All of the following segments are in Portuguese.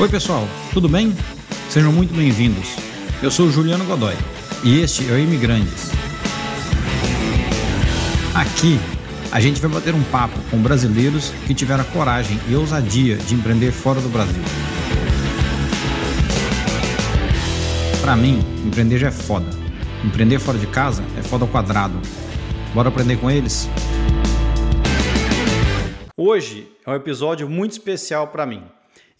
Oi, pessoal, tudo bem? Sejam muito bem-vindos. Eu sou Juliano Godoy e este é o Imigrantes. Aqui a gente vai bater um papo com brasileiros que tiveram a coragem e ousadia de empreender fora do Brasil. Para mim, empreender já é foda. Empreender fora de casa é foda ao quadrado. Bora aprender com eles? Hoje é um episódio muito especial para mim.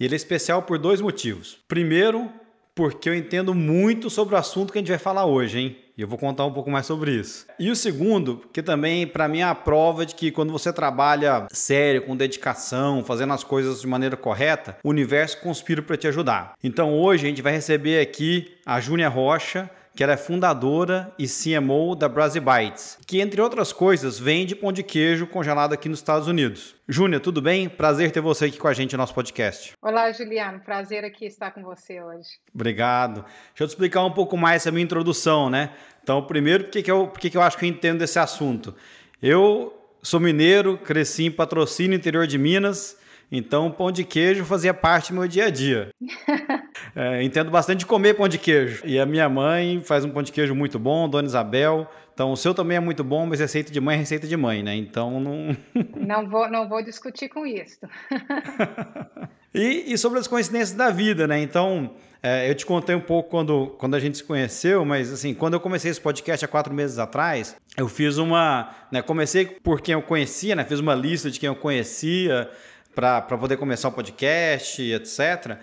E ele é especial por dois motivos. Primeiro, porque eu entendo muito sobre o assunto que a gente vai falar hoje, hein? E eu vou contar um pouco mais sobre isso. E o segundo, que também para mim é a prova de que quando você trabalha sério, com dedicação, fazendo as coisas de maneira correta, o universo conspira para te ajudar. Então hoje a gente vai receber aqui a Júnia Rocha, que ela é fundadora e CMO da Brasil Bites, que entre outras coisas vende pão de queijo congelado aqui nos Estados Unidos. Júnia, tudo bem? Prazer ter você aqui com a gente no nosso podcast. Olá, Juliano. Prazer aqui estar com você hoje. Obrigado. Deixa eu te explicar um pouco mais essa minha introdução, né? Então, primeiro, por que, que, eu, por que, que eu acho que eu entendo desse assunto? Eu sou mineiro, cresci em patrocínio interior de Minas, então pão de queijo fazia parte do meu dia a dia. É, entendo bastante de comer pão de queijo. E a minha mãe faz um pão de queijo muito bom, Dona Isabel. Então, o seu também é muito bom, mas receita de mãe é receita de mãe, né? Então, não. não, vou, não vou discutir com isso. e, e, sobre as coincidências da vida, né? Então, é, eu te contei um pouco quando, quando a gente se conheceu, mas assim, quando eu comecei esse podcast há quatro meses atrás, eu fiz uma. Né, comecei por quem eu conhecia, né? Fiz uma lista de quem eu conhecia para poder começar o podcast, etc.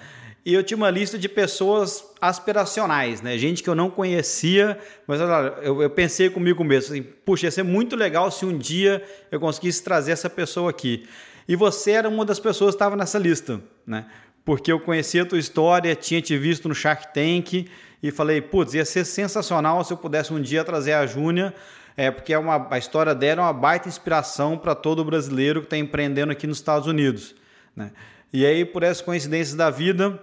E eu tinha uma lista de pessoas aspiracionais, né? Gente que eu não conhecia, mas eu, eu pensei comigo mesmo, assim, puxa, ia ser muito legal se um dia eu conseguisse trazer essa pessoa aqui. E você era uma das pessoas que estava nessa lista, né? Porque eu conhecia a tua história, tinha te visto no Shark Tank e falei, putz, ia ser sensacional se eu pudesse um dia trazer a Júnia, é, porque é uma, a história dela é uma baita inspiração para todo brasileiro que está empreendendo aqui nos Estados Unidos, né? E aí, por essas coincidências da vida,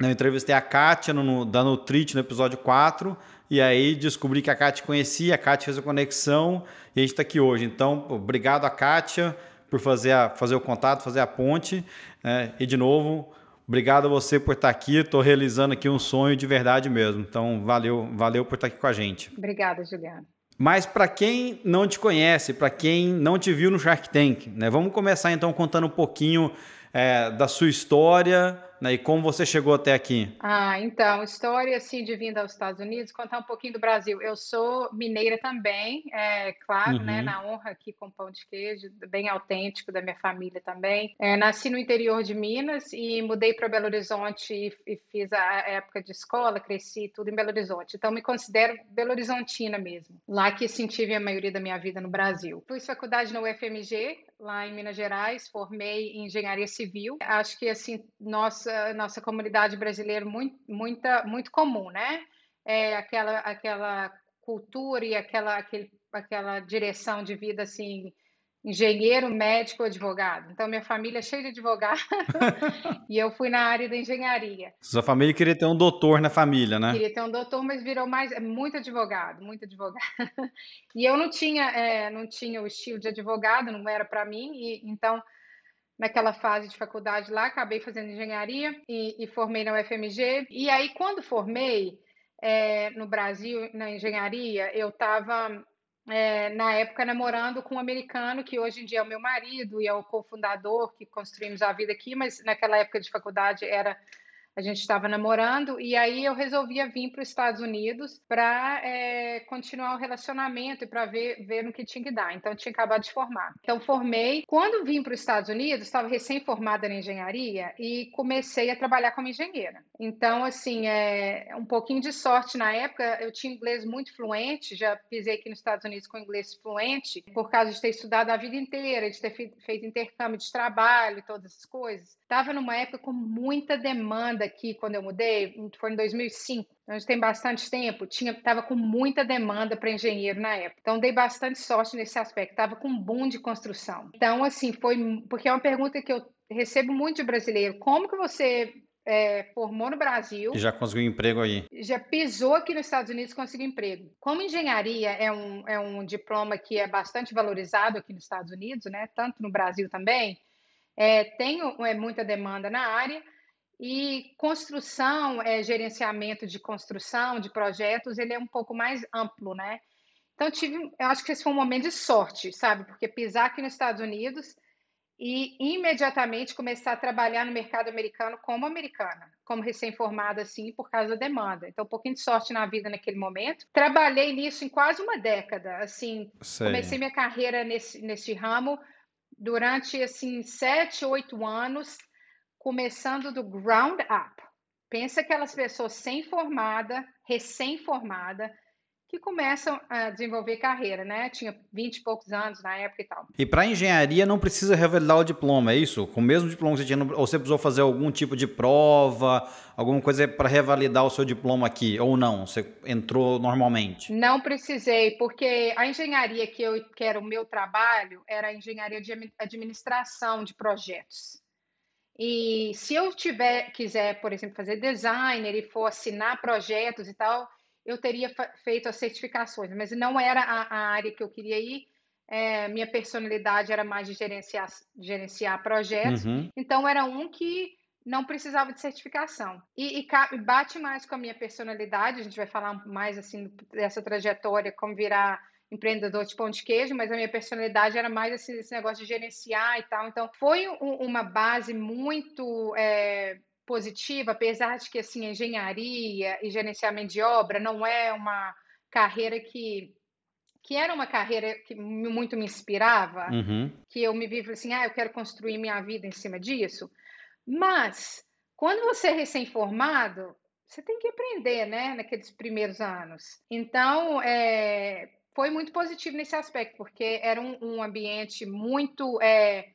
eu entrevistei a Kátia no, da Nutrit no episódio 4, e aí descobri que a Kátia conhecia, a Kátia fez a conexão e a gente está aqui hoje. Então, obrigado a Kátia por fazer, a, fazer o contato, fazer a ponte. Né? E, de novo, obrigado a você por estar aqui. Estou realizando aqui um sonho de verdade mesmo. Então, valeu, valeu por estar aqui com a gente. Obrigada, Juliana. Mas para quem não te conhece, para quem não te viu no Shark Tank, né? vamos começar então contando um pouquinho é, da sua história, né? E como você chegou até aqui? Ah, então, história assim de vinda aos Estados Unidos, contar um pouquinho do Brasil. Eu sou mineira também, é claro, né, uhum. né? Na honra aqui com pão de queijo, bem autêntico da minha família também. É, nasci no interior de Minas e mudei para Belo Horizonte e, e, fiz a época de escola, cresci tudo em Belo Horizonte. Então me considero Belo Horizontina mesmo. Lá que tive a maioria da minha vida no Brasil. Fiz faculdade no UFMG, lá em Minas Gerais, formei em engenharia civil. Acho que assim nossa nossa comunidade brasileira muito muita muito comum, né? É aquela aquela cultura e aquela aquele, aquela direção de vida assim engenheiro, médico, advogado. Então, minha família é cheia de advogados e eu fui na área da engenharia. Sua família queria ter um doutor na família, né? Queria ter um doutor, mas virou mais é muito advogado, muito advogado. e eu não tinha, é, não tinha o estilo de advogado, não era para mim. E então, naquela fase de faculdade lá, acabei fazendo engenharia e, e formei na UFMG. E aí, quando formei é, no Brasil na engenharia, eu estava é, na época namorando com um americano que hoje em dia é o meu marido e é o cofundador que construímos a vida aqui, mas naquela época de faculdade era a gente estava namorando e aí eu resolvia vir para os Estados Unidos para é, continuar o relacionamento e para ver, ver no que tinha que dar. Então, eu tinha acabado de formar. Então, formei. Quando vim para os Estados Unidos, estava recém-formada na engenharia e comecei a trabalhar como engenheira. Então, assim, é um pouquinho de sorte na época. Eu tinha inglês muito fluente, já pisei aqui nos Estados Unidos com inglês fluente, por causa de ter estudado a vida inteira, de ter feito intercâmbio de trabalho todas essas coisas. Estava numa época com muita demanda aqui quando eu mudei, foi em 2005, então a gente tem bastante tempo, tinha estava com muita demanda para engenheiro na época. Então dei bastante sorte nesse aspecto, estava com um boom de construção. Então assim, foi porque é uma pergunta que eu recebo muito de brasileiro, como que você é, formou no Brasil. Já conseguiu emprego aí. Já pisou aqui nos Estados Unidos e conseguiu emprego. Como engenharia é um, é um diploma que é bastante valorizado aqui nos Estados Unidos, né? Tanto no Brasil também, é, tem é, muita demanda na área. E construção, é, gerenciamento de construção, de projetos, ele é um pouco mais amplo, né? Então, tive, eu acho que esse foi um momento de sorte, sabe? Porque pisar aqui nos Estados Unidos e imediatamente começar a trabalhar no mercado americano como americana, como recém-formada, assim, por causa da demanda. Então, um pouquinho de sorte na vida naquele momento. Trabalhei nisso em quase uma década, assim, Sei. comecei minha carreira nesse, nesse ramo durante, assim, sete, oito anos, começando do ground up. Pensa aquelas pessoas sem formada, recém-formada, que começam a desenvolver carreira, né? Tinha 20 e poucos anos na época e tal. E para engenharia não precisa revalidar o diploma, é isso? Com o mesmo diploma que você tinha, ou você precisou fazer algum tipo de prova, alguma coisa para revalidar o seu diploma aqui, ou não? Você entrou normalmente? Não precisei, porque a engenharia que eu que era o meu trabalho era a engenharia de administração de projetos. E se eu tiver quiser, por exemplo, fazer designer e for assinar projetos e tal, eu teria feito as certificações, mas não era a, a área que eu queria ir. É, minha personalidade era mais de gerenciar, gerenciar projetos, uhum. então era um que não precisava de certificação. E, e, bate mais com a minha personalidade, a gente vai falar mais assim dessa trajetória, como virar empreendedor de pão de queijo, mas a minha personalidade era mais esse, esse negócio de gerenciar e tal. Então, foi um, uma base muito é, positiva, apesar de que assim, engenharia e gerenciamento de obra não é uma carreira que que era uma carreira que muito me inspirava, uhum. que eu me vi assim, ah, eu quero construir minha vida em cima disso. Mas quando você é recém-formado, você tem que aprender, né, naqueles primeiros anos. Então, é, foi muito positivo nesse aspecto, porque era um, um ambiente muito é,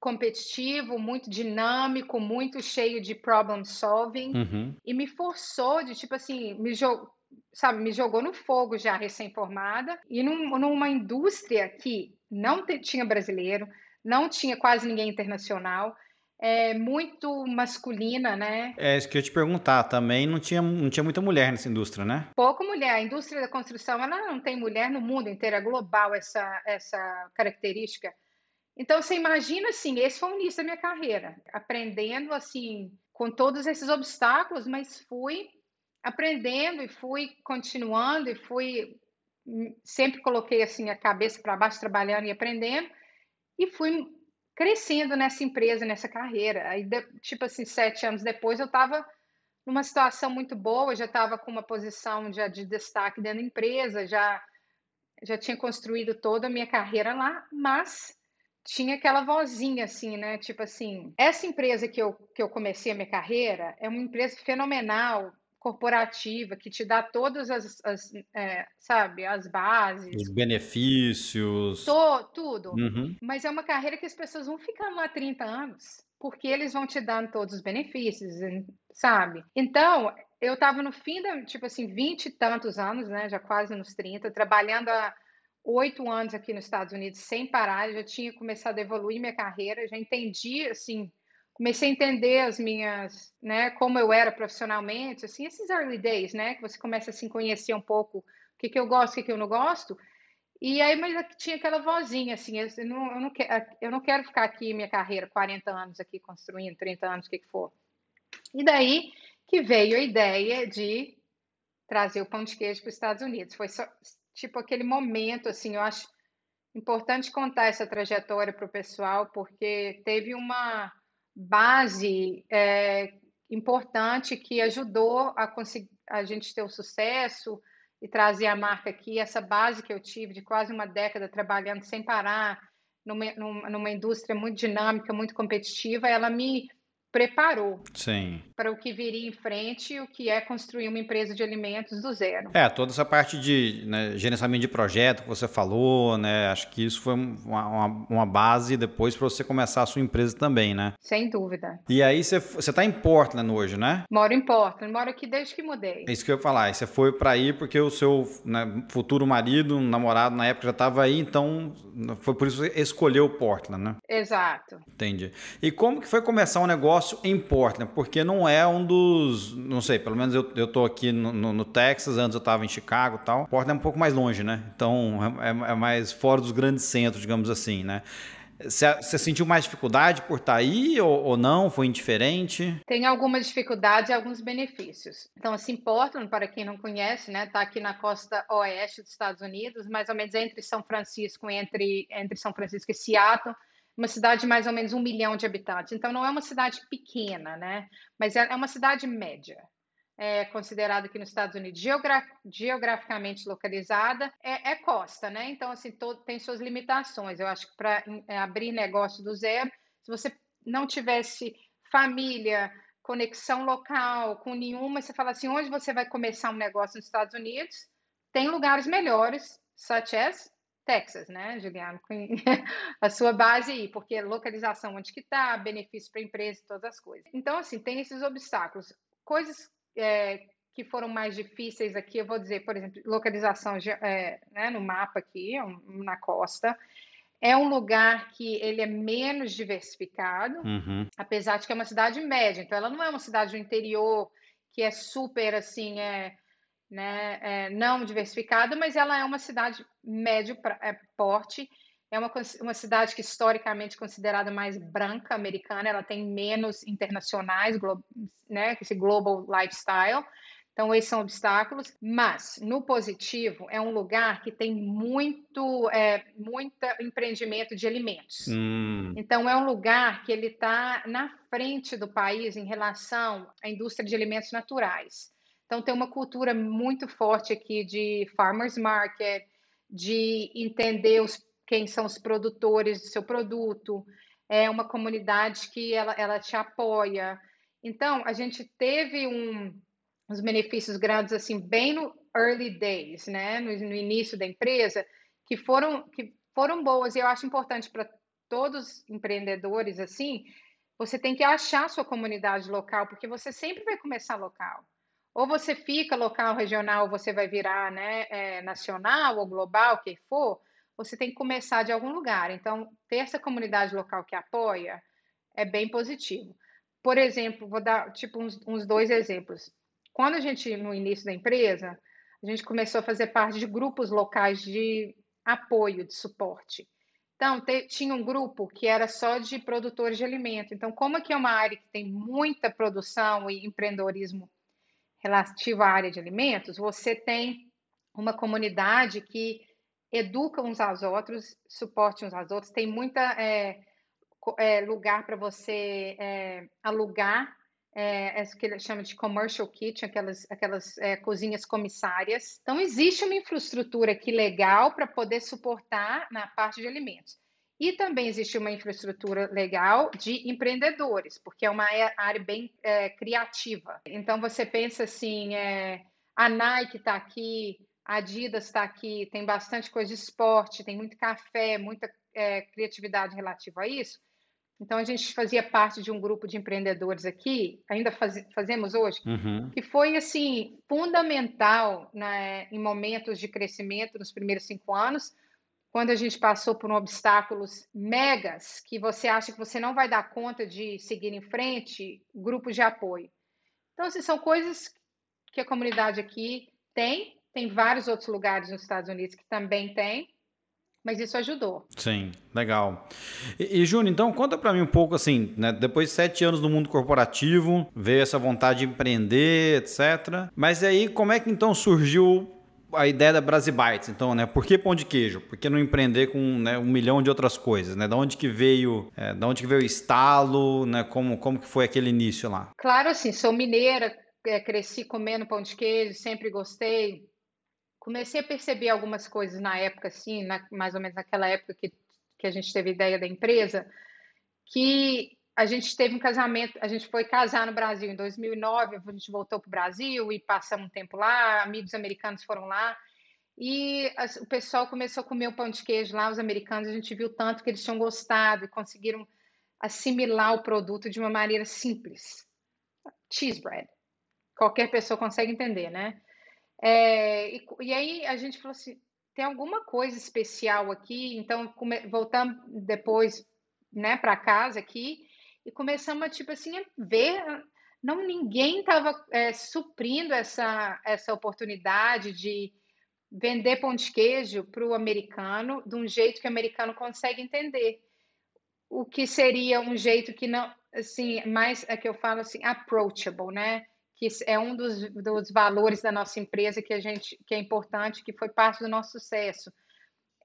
competitivo, muito dinâmico, muito cheio de problem solving uhum. e me forçou de tipo assim, me jogou, sabe, me jogou no fogo já recém-formada e num, numa indústria que não tinha brasileiro, não tinha quase ninguém internacional, é muito masculina, né? É isso que eu ia te perguntar. Também não tinha, não tinha muita mulher nessa indústria, né? Pouco mulher. A indústria da construção ela não tem mulher no mundo inteiro, é global essa, essa característica. Então, você imagina assim, esse foi o início da minha carreira, aprendendo assim, com todos esses obstáculos, mas fui aprendendo e fui continuando e fui hum, sempre coloquei assim a cabeça para baixo trabalhando e aprendendo e fui crescendo nessa empresa, nessa carreira. Aí, tipo assim, sete anos depois, eu estava numa situação muito boa, já estava com uma posição já de destaque dentro da empresa, já já tinha construído toda a minha carreira lá, mas tinha aquela vozinha assim, né? Tipo assim, essa empresa que eu, que eu comecei a minha carreira é uma empresa fenomenal, corporativa, que te dá todas as, as é, sabe, as bases. Os benefícios. Tô, tudo. Uhum. Mas é uma carreira que as pessoas vão ficar lá 30 anos, porque eles vão te dando todos os benefícios, sabe? Então, eu estava no fim da, tipo assim, 20 e tantos anos, né? Já quase nos 30, trabalhando a oito anos aqui nos Estados Unidos sem parar, já tinha começado a evoluir minha carreira, já entendi, assim, comecei a entender as minhas, né, como eu era profissionalmente, assim, esses early days, né, que você começa a se conhecer um pouco, o que, que eu gosto, o que, que eu não gosto, e aí, mas tinha aquela vozinha, assim, eu não, eu não, quero, eu não quero ficar aqui minha carreira, 40 anos aqui construindo, 30 anos, o que, que for. E daí que veio a ideia de trazer o pão de queijo para os Estados Unidos. Foi só, tipo aquele momento, assim, eu acho importante contar essa trajetória para o pessoal, porque teve uma base é, importante que ajudou a conseguir a gente ter o sucesso e trazer a marca aqui. Essa base que eu tive de quase uma década trabalhando sem parar numa, numa indústria muito dinâmica, muito competitiva, ela me preparou Sim. para o que viria em frente, o que é construir uma empresa de alimentos do zero. É, toda essa parte de né, gerenciamento de projeto que você falou, né? Acho que isso foi uma, uma, uma base depois para você começar a sua empresa também, né? Sem dúvida. E aí você, você tá em Portland hoje, né? Moro em Portland, moro aqui desde que mudei. É isso que eu ia falar. Você foi para aí porque o seu né, futuro marido, namorado na época já estava aí, então foi por isso que você escolheu Portland, né? Exato. Entendi. E como que foi começar um negócio negócio em Portland, porque não é um dos. Não sei, pelo menos eu, eu tô aqui no, no, no Texas, antes eu estava em Chicago e tal. Portland é um pouco mais longe, né? Então é, é, é mais fora dos grandes centros, digamos assim, né? Você sentiu mais dificuldade por estar tá aí ou, ou, não? Foi indiferente? Tem algumas dificuldades e alguns benefícios. Então, assim, Portland, para quem não conhece, né, está aqui na costa oeste dos Estados Unidos, mais ou menos entre São Francisco, entre, entre São Francisco e Seattle, uma cidade de mais ou menos um milhão de habitantes. Então, não é uma cidade pequena, né? Mas é, é uma cidade média é considerada aqui nos Estados Unidos geogra geograficamente localizada, é, é, costa, né? Então, assim, todo, tem suas limitações. Eu acho que para é, abrir negócio do zero, se você não tivesse família, conexão local com nenhuma, você fala assim, onde você vai começar um negócio nos Estados Unidos? Tem lugares melhores, such as Texas, né, Juliano? a sua base aí, porque localização onde que está, benefício para a empresa, todas as coisas. Então, assim, tem esses obstáculos. Coisas é, que foram mais difíceis aqui, eu vou dizer, por exemplo, localização é, né, no mapa aqui, na costa, é um lugar que ele é menos diversificado, uhum. apesar de que é uma cidade média. Então, ela não é uma cidade do interior que é super assim, é, né, é, não diversificada, mas ela é uma cidade médio pra, é, porte é uma, uma cidade que historicamente é considerada mais branca americana, ela tem menos internacionais, né, esse global lifestyle. Então, esses são obstáculos, mas no positivo é um lugar que tem muito, é, muito empreendimento de alimentos. Hum. Então, é um lugar que ele está na frente do país em relação à indústria de alimentos naturais. Então, tem uma cultura muito forte aqui de farmers market, de entender os quem são os produtores do seu produto, é uma comunidade que ela, ela te apoia. Então, a gente teve um, uns benefícios grandes, assim, bem no early days, né, no, no início da empresa, que foram, que foram boas, e eu acho importante para todos os empreendedores, assim, você tem que achar sua comunidade local, porque você sempre vai começar local. Ou você fica local, regional, ou você vai virar né, é, nacional ou global, que for, você tem que começar de algum lugar. Então, ter essa comunidade local que apoia é bem positivo. Por exemplo, vou dar tipo uns, uns dois exemplos. Quando a gente, no início da empresa, a gente começou a fazer parte de grupos locais de apoio, de suporte. Então, te, tinha um grupo que era só de produtores de alimento. Então, como aqui é uma área que tem muita produção e empreendedorismo relativo à área de alimentos, você tem uma comunidade que educa uns aos outros, suporte uns aos outros. Tem muita é, é, lugar para você é, alugar, é, que ele chama de commercial kitchen, aquelas, aquelas é, cozinhas comissárias. Então, existe uma infraestrutura aqui legal para poder suportar na parte de alimentos. E também existe uma infraestrutura legal de empreendedores, porque é uma área bem é, criativa. Então, você pensa assim, é, a Nike está aqui, a Adidas está aqui, tem bastante coisa de esporte, tem muito café, muita é, criatividade relativa a isso. Então, a gente fazia parte de um grupo de empreendedores aqui, ainda faz, fazemos hoje, uhum. que foi, assim, fundamental né, em momentos de crescimento nos primeiros cinco anos, quando a gente passou por um obstáculos megas, que você acha que você não vai dar conta de seguir em frente, grupo de apoio. Então, assim, são coisas que a comunidade aqui tem tem vários outros lugares nos Estados Unidos que também tem, mas isso ajudou. Sim, legal. E, e Júnior, então conta para mim um pouco assim, né? Depois de sete anos no mundo corporativo, veio essa vontade de empreender, etc. Mas aí, como é que então surgiu a ideia da Brasibites, então, né? Por que pão de queijo? Por que não empreender com né, um milhão de outras coisas, né? Da onde que veio, é, da onde que veio o estalo, né? Como, como que foi aquele início lá? Claro, assim, sou mineira, é, cresci comendo pão de queijo, sempre gostei comecei a perceber algumas coisas na época, assim, na, mais ou menos naquela época que, que a gente teve ideia da empresa, que a gente teve um casamento, a gente foi casar no Brasil em 2009, a gente voltou para o Brasil e passamos um tempo lá, amigos americanos foram lá, e as, o pessoal começou a comer o pão de queijo lá, os americanos, a gente viu tanto que eles tinham gostado e conseguiram assimilar o produto de uma maneira simples. Cheese bread. Qualquer pessoa consegue entender, né? É, e, e, aí a gente falou assim: tem alguma coisa especial aqui? Então, come, voltamos depois né, para casa aqui e começamos a, tipo assim, ver. Não, ninguém estava é, suprindo essa, essa oportunidade de vender pão de queijo para o americano de um jeito que o americano consegue entender. o que seria um jeito que não, assim, mais é que eu falo assim, approachable, né? Que é um dos, dos valores da nossa empresa que a gente que é importante, que foi parte do nosso sucesso.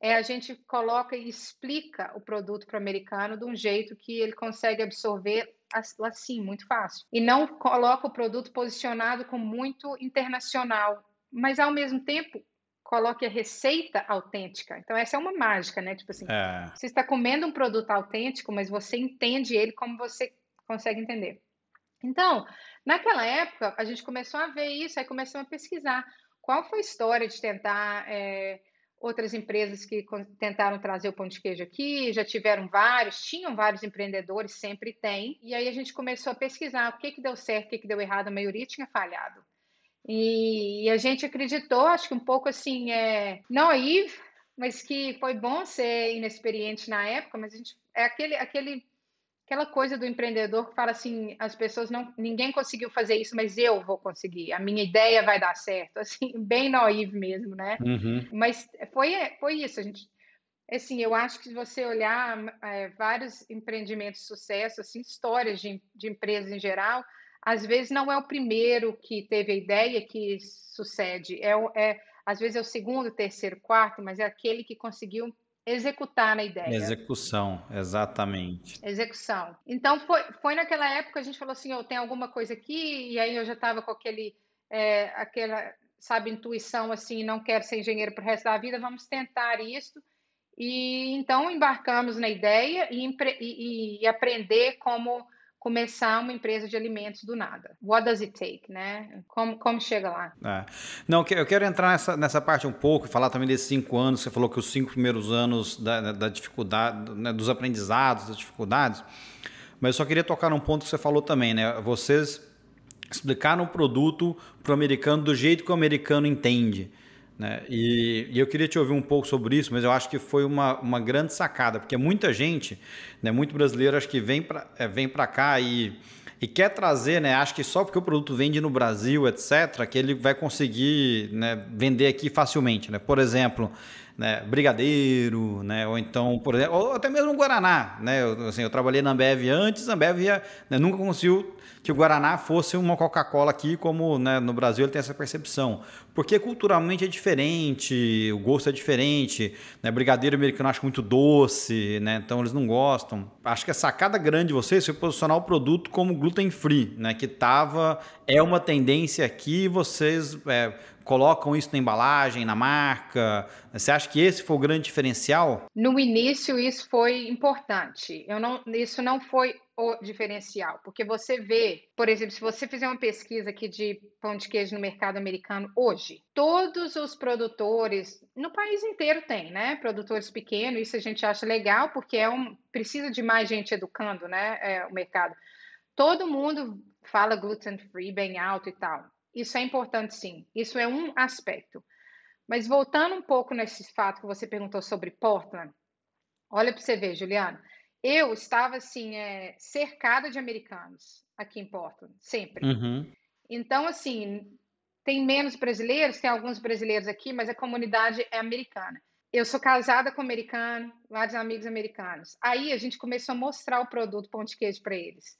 É a gente coloca e explica o produto para o americano de um jeito que ele consegue absorver assim, muito fácil. E não coloca o produto posicionado como muito internacional, mas ao mesmo tempo coloque a receita autêntica. Então, essa é uma mágica, né? Tipo assim, é. você está comendo um produto autêntico, mas você entende ele como você consegue entender. Então, naquela época, a gente começou a ver isso, aí começamos a pesquisar qual foi a história de tentar. É, outras empresas que tentaram trazer o pão de queijo aqui, já tiveram vários, tinham vários empreendedores, sempre tem. E aí a gente começou a pesquisar o que, que deu certo, o que, que deu errado, a maioria tinha falhado. E, e a gente acreditou, acho que um pouco assim, é, naive, mas que foi bom ser inexperiente na época, mas a gente é aquele, aquele aquela coisa do empreendedor que fala assim, as pessoas não, ninguém conseguiu fazer isso, mas eu vou conseguir, a minha ideia vai dar certo, assim, bem naive mesmo, né? Uhum. Mas foi, foi isso, a gente, assim, eu acho que se você olhar é, vários empreendimentos de sucesso, assim, histórias de, de empresas em geral, às vezes não é o primeiro que teve a ideia que sucede, é, é às vezes é o segundo, terceiro, quarto, mas é aquele que conseguiu executar na ideia. Execução, exatamente. Execução. Então foi, foi naquela época a gente falou assim, eu tenho alguma coisa aqui e aí eu já estava com aquele é, aquela sabe intuição assim, não quero ser engenheiro para o resto da vida, vamos tentar isso. E então embarcamos na ideia e, e, e aprender como começar uma empresa de alimentos do nada. What does it take, né? Como, como chega lá? É. Não, eu quero entrar nessa, nessa parte um pouco e falar também desses cinco anos. Você falou que os cinco primeiros anos da, da dificuldade, né, dos aprendizados, das dificuldades. Mas eu só queria tocar num ponto que você falou também, né? Vocês explicaram o produto para o americano do jeito que o americano entende. Né? E, e, eu queria te ouvir um pouco sobre isso, mas eu acho que foi uma, uma grande sacada, porque muita gente, né, muito brasileiro, acho que vem para é, vem cá e, e quer trazer, né, acho que só porque o produto vende no Brasil, etc., que ele vai conseguir né, vender aqui facilmente. Né? Por exemplo, né, brigadeiro, né, ou então, por exemplo, ou até mesmo Guaraná. Né? Eu, assim, eu trabalhei na Ambev antes, a Ambev ia, né, nunca conseguiu que o Guaraná fosse uma Coca-Cola aqui, como né, no Brasil ele tem essa percepção. Porque culturalmente é diferente, o gosto é diferente. Né? Brigadeiro americano acho muito doce, né? então eles não gostam. Acho que a sacada grande de vocês foi posicionar o produto como gluten free, né? que tava, é uma tendência aqui, vocês é, colocam isso na embalagem, na marca? Você acha que esse foi o grande diferencial? No início, isso foi importante. Eu não, isso não foi o diferencial, porque você vê, por exemplo, se você fizer uma pesquisa aqui de pão de queijo no mercado americano hoje, todos os produtores no país inteiro tem, né? Produtores pequenos, isso a gente acha legal porque é um precisa de mais gente educando, né? É, o mercado. Todo mundo fala gluten free bem alto e tal. Isso é importante, sim. Isso é um aspecto. Mas voltando um pouco nesse fato que você perguntou sobre Portland, olha para você ver, Juliana. Eu estava assim é, cercada de americanos aqui em Portland, sempre. Uhum. Então, assim, tem menos brasileiros, tem alguns brasileiros aqui, mas a comunidade é americana. Eu sou casada com americano, vários amigos americanos. Aí a gente começou a mostrar o produto pão de queijo para eles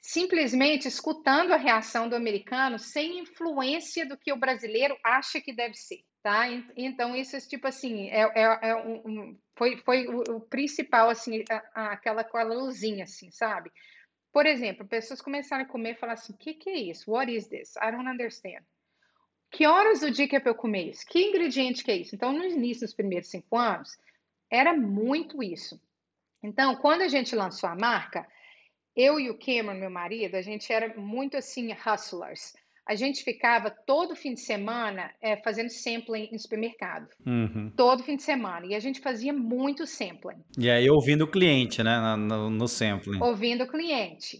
simplesmente escutando a reação do americano sem influência do que o brasileiro acha que deve ser, tá? Então isso é tipo assim, é, é, é um, foi, foi o, principal assim, a, a, aquela aquela luzinha assim, sabe? Por exemplo, pessoas começaram a comer e falar assim, o que, que é isso? What is this? I don't understand. Que horas do dia que é para eu comer isso? Que ingrediente que é isso? Então, no início dos primeiros cinco anos, era muito isso. Então, quando a gente lançou a marca, eu e o Cameron, meu marido, a gente era muito assim, hustlers. A gente ficava todo fim de semana é, fazendo sampling em supermercado. Uhum. Todo fim de semana. E a gente fazia muito sampling. E aí ouvindo o cliente, né? No, no sampling. Ouvindo o cliente.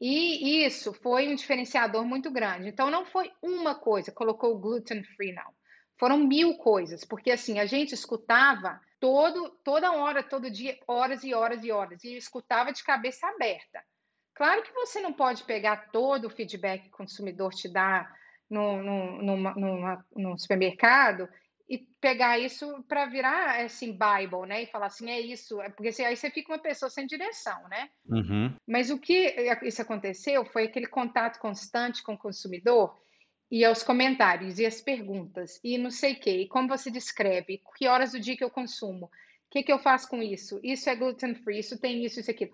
E isso foi um diferenciador muito grande. Então não foi uma coisa, colocou gluten free, não. Foram mil coisas, porque assim, a gente escutava todo, toda hora, todo dia, horas e horas e horas, e escutava de cabeça aberta. Claro que você não pode pegar todo o feedback que o consumidor te dá no, no, numa, numa, num supermercado e pegar isso para virar assim Bible, né? E falar assim é isso, é porque aí você fica uma pessoa sem direção, né? Uhum. Mas o que isso aconteceu foi aquele contato constante com o consumidor e os comentários e as perguntas e não sei o que, e como você descreve, que horas do dia que eu consumo, o que, que eu faço com isso, isso é gluten free, isso tem isso, isso aquilo.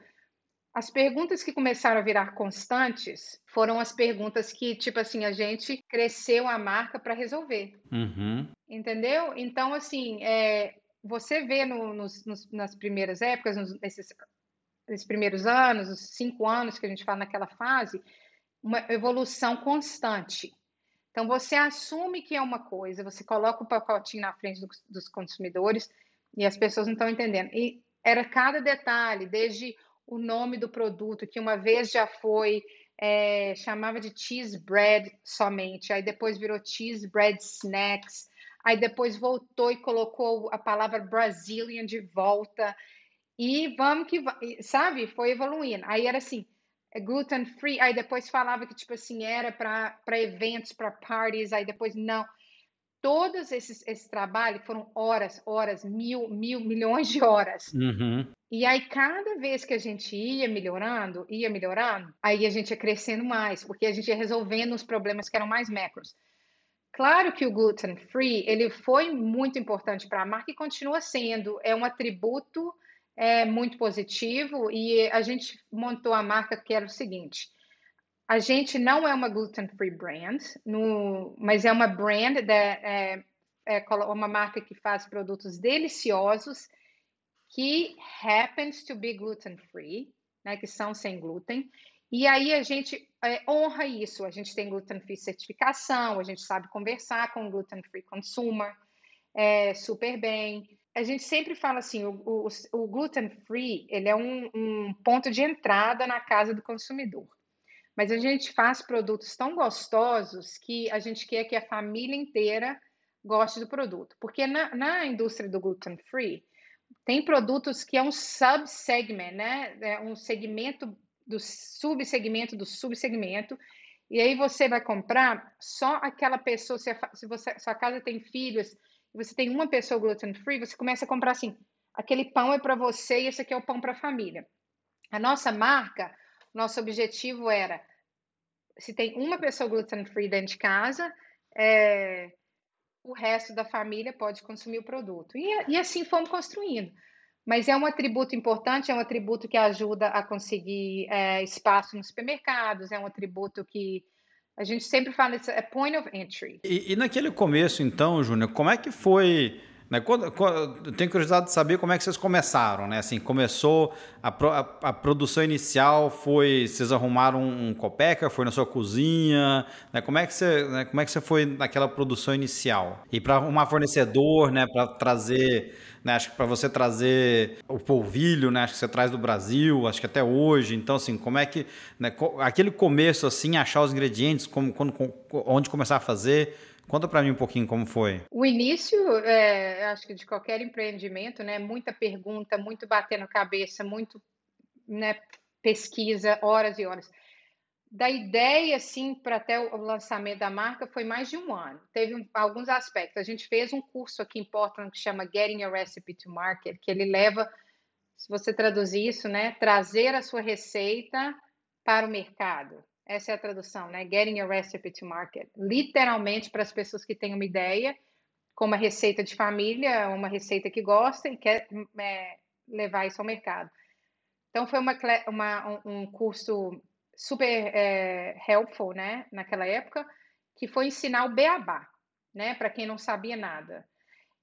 As perguntas que começaram a virar constantes foram as perguntas que, tipo assim, a gente cresceu a marca para resolver. Uhum. Entendeu? Então, assim, é, você vê no, nos, nos, nas primeiras épocas, nos, nesses, nesses primeiros anos, os cinco anos que a gente fala naquela fase, uma evolução constante. Então, você assume que é uma coisa, você coloca o pacotinho na frente do, dos consumidores e as pessoas não estão entendendo. E era cada detalhe, desde o nome do produto, que uma vez já foi, é, chamava de cheese bread somente, aí depois virou cheese bread snacks, aí depois voltou e colocou a palavra Brazilian de volta, e vamos que, sabe, foi evoluindo. Aí era assim, é gluten free, aí depois falava que, tipo assim, era para eventos, para parties, aí depois não todos esses esse trabalho foram horas, horas, mil, mil, milhões de horas. Uhum. E aí, cada vez que a gente ia melhorando, ia melhorando, aí a gente ia crescendo mais, porque a gente ia resolvendo os problemas que eram mais macros. Claro que o gluten free ele foi muito importante para a marca e continua sendo. É um atributo é, muito positivo e a gente montou a marca que era o seguinte: a gente não é uma gluten free brand, no, mas é uma brand da, é, é uma marca que faz produtos deliciosos que happens to be gluten free, né, que são sem glúten. E aí a gente é, honra isso. A gente tem gluten free certificação, a gente sabe conversar com o gluten free consumer é, super bem. A gente sempre fala assim, o, o, o gluten free ele é um, um ponto de entrada na casa do consumidor. Mas a gente faz produtos tão gostosos que a gente quer que a família inteira goste do produto. Porque na, na indústria do gluten free, tem produtos que é um subsegment, né? É um segmento do subsegmento do subsegmento. E aí você vai comprar só aquela pessoa, se, a, se você, sua casa tem filhos, você tem uma pessoa gluten free, você começa a comprar assim, aquele pão é para você e esse aqui é o pão para a família. A nossa marca, nosso objetivo era, se tem uma pessoa gluten free dentro de casa, é, o resto da família pode consumir o produto. E, e assim fomos construindo. Mas é um atributo importante, é um atributo que ajuda a conseguir é, espaço nos supermercados, é um atributo que a gente sempre fala, é point of entry. E, e naquele começo, então, Júnior, como é que foi né? Quando, quando, eu tenho curiosidade de saber como é que vocês começaram, né? Assim, começou a, a, a produção inicial foi vocês arrumaram um, um copeca, foi na sua cozinha, né? Como é que você, né? como é que você foi naquela produção inicial? E para arrumar fornecedor, né? Para trazer, né? Acho que para você trazer o polvilho, né? Acho que você traz do Brasil, acho que até hoje. Então, assim, como é que, né? Aquele começo, assim, achar os ingredientes, como, quando, onde começar a fazer Conta para mim um pouquinho como foi. O início, é, acho que de qualquer empreendimento, né? Muita pergunta, muito batendo cabeça, muito né, pesquisa, horas e horas. Da ideia, assim, para até o lançamento da marca, foi mais de um ano. Teve um, alguns aspectos. A gente fez um curso aqui em Portland que chama Getting a Recipe to Market, que ele leva, se você traduzir isso, né? Trazer a sua receita para o mercado. Essa é a tradução, né? Getting a recipe to market. Literalmente para as pessoas que têm uma ideia, como uma receita de família, uma receita que gosta e quer é, levar isso ao mercado. Então foi uma, uma um curso super é, helpful, né? Naquela época, que foi ensinar o beabá, né? Para quem não sabia nada.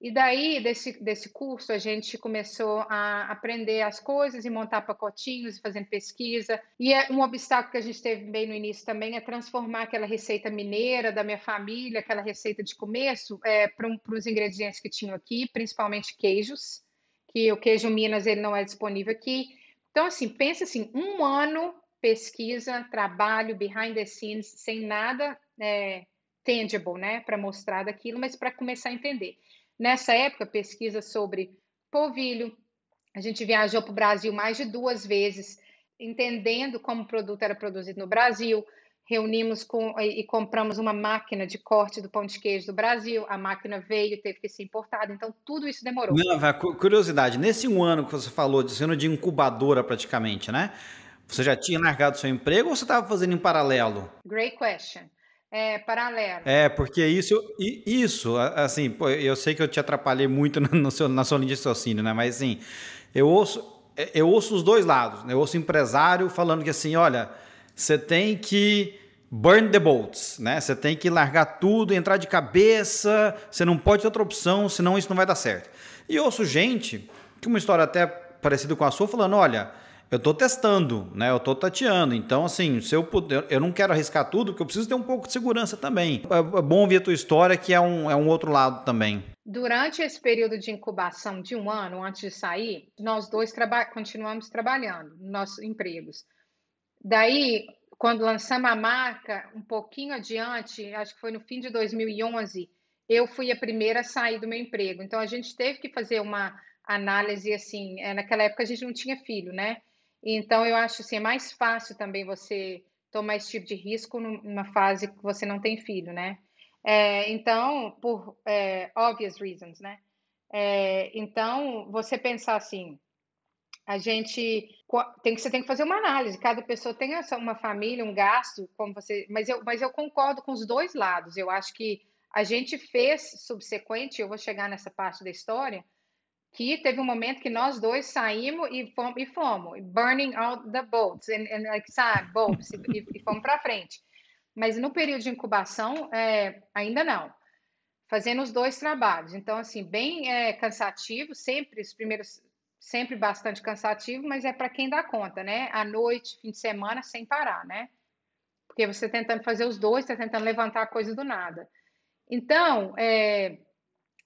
E daí, desse, desse curso, a gente começou a aprender as coisas e montar pacotinhos, fazendo pesquisa. E é um obstáculo que a gente teve bem no início também é transformar aquela receita mineira da minha família, aquela receita de começo, é, para um, os ingredientes que tinham aqui, principalmente queijos, que o queijo Minas ele não é disponível aqui. Então, assim, pensa assim, um ano pesquisa, trabalho, behind the scenes, sem nada é, tangible, né, para mostrar daquilo, mas para começar a entender. Nessa época, pesquisa sobre polvilho. A gente viajou para o Brasil mais de duas vezes, entendendo como o produto era produzido no Brasil. reunimos com e compramos uma máquina de corte do pão de queijo do Brasil. A máquina veio, teve que ser importada, então tudo isso demorou. Não, curiosidade, nesse um ano que você falou, sendo de incubadora praticamente, né? Você já tinha largado seu emprego ou você estava fazendo em paralelo? Great question. É, paralelo. É, porque isso, isso, assim, eu sei que eu te atrapalhei muito no seu, na sua linha de raciocínio, né? Mas assim, eu ouço, eu ouço os dois lados. Né? Eu ouço empresário falando que assim, olha, você tem que burn the boats, né? Você tem que largar tudo, entrar de cabeça, você não pode ter outra opção, senão isso não vai dar certo. E ouço gente, que uma história até parecida com a sua, falando, olha, eu estou testando, né? Eu estou tateando. Então, assim, se eu puder, eu não quero arriscar tudo, porque eu preciso ter um pouco de segurança também. É, é bom ouvir a tua história, que é um, é um outro lado também. Durante esse período de incubação de um ano, antes de sair, nós dois traba continuamos trabalhando nos nossos empregos. Daí, quando lançamos a marca, um pouquinho adiante, acho que foi no fim de 2011, eu fui a primeira a sair do meu emprego. Então, a gente teve que fazer uma análise assim. É, naquela época, a gente não tinha filho, né? Então, eu acho assim, é mais fácil também você tomar esse tipo de risco numa fase que você não tem filho, né? É, então, por é, obvious reasons, né? É, então, você pensar assim, a gente tem que você tem que fazer uma análise. Cada pessoa tem uma família, um gasto, como você. Mas eu, mas eu concordo com os dois lados. Eu acho que a gente fez subsequente. Eu vou chegar nessa parte da história que teve um momento que nós dois saímos e fomos, e fomos burning out the boats, and, and like, sabe, boats, e, e fomos para frente. Mas no período de incubação, é, ainda não. Fazendo os dois trabalhos. Então, assim, bem é, cansativo, sempre, os primeiros, sempre bastante cansativo, mas é para quem dá conta, né? À noite, fim de semana, sem parar, né? Porque você tentando fazer os dois, está tentando levantar a coisa do nada. Então, é,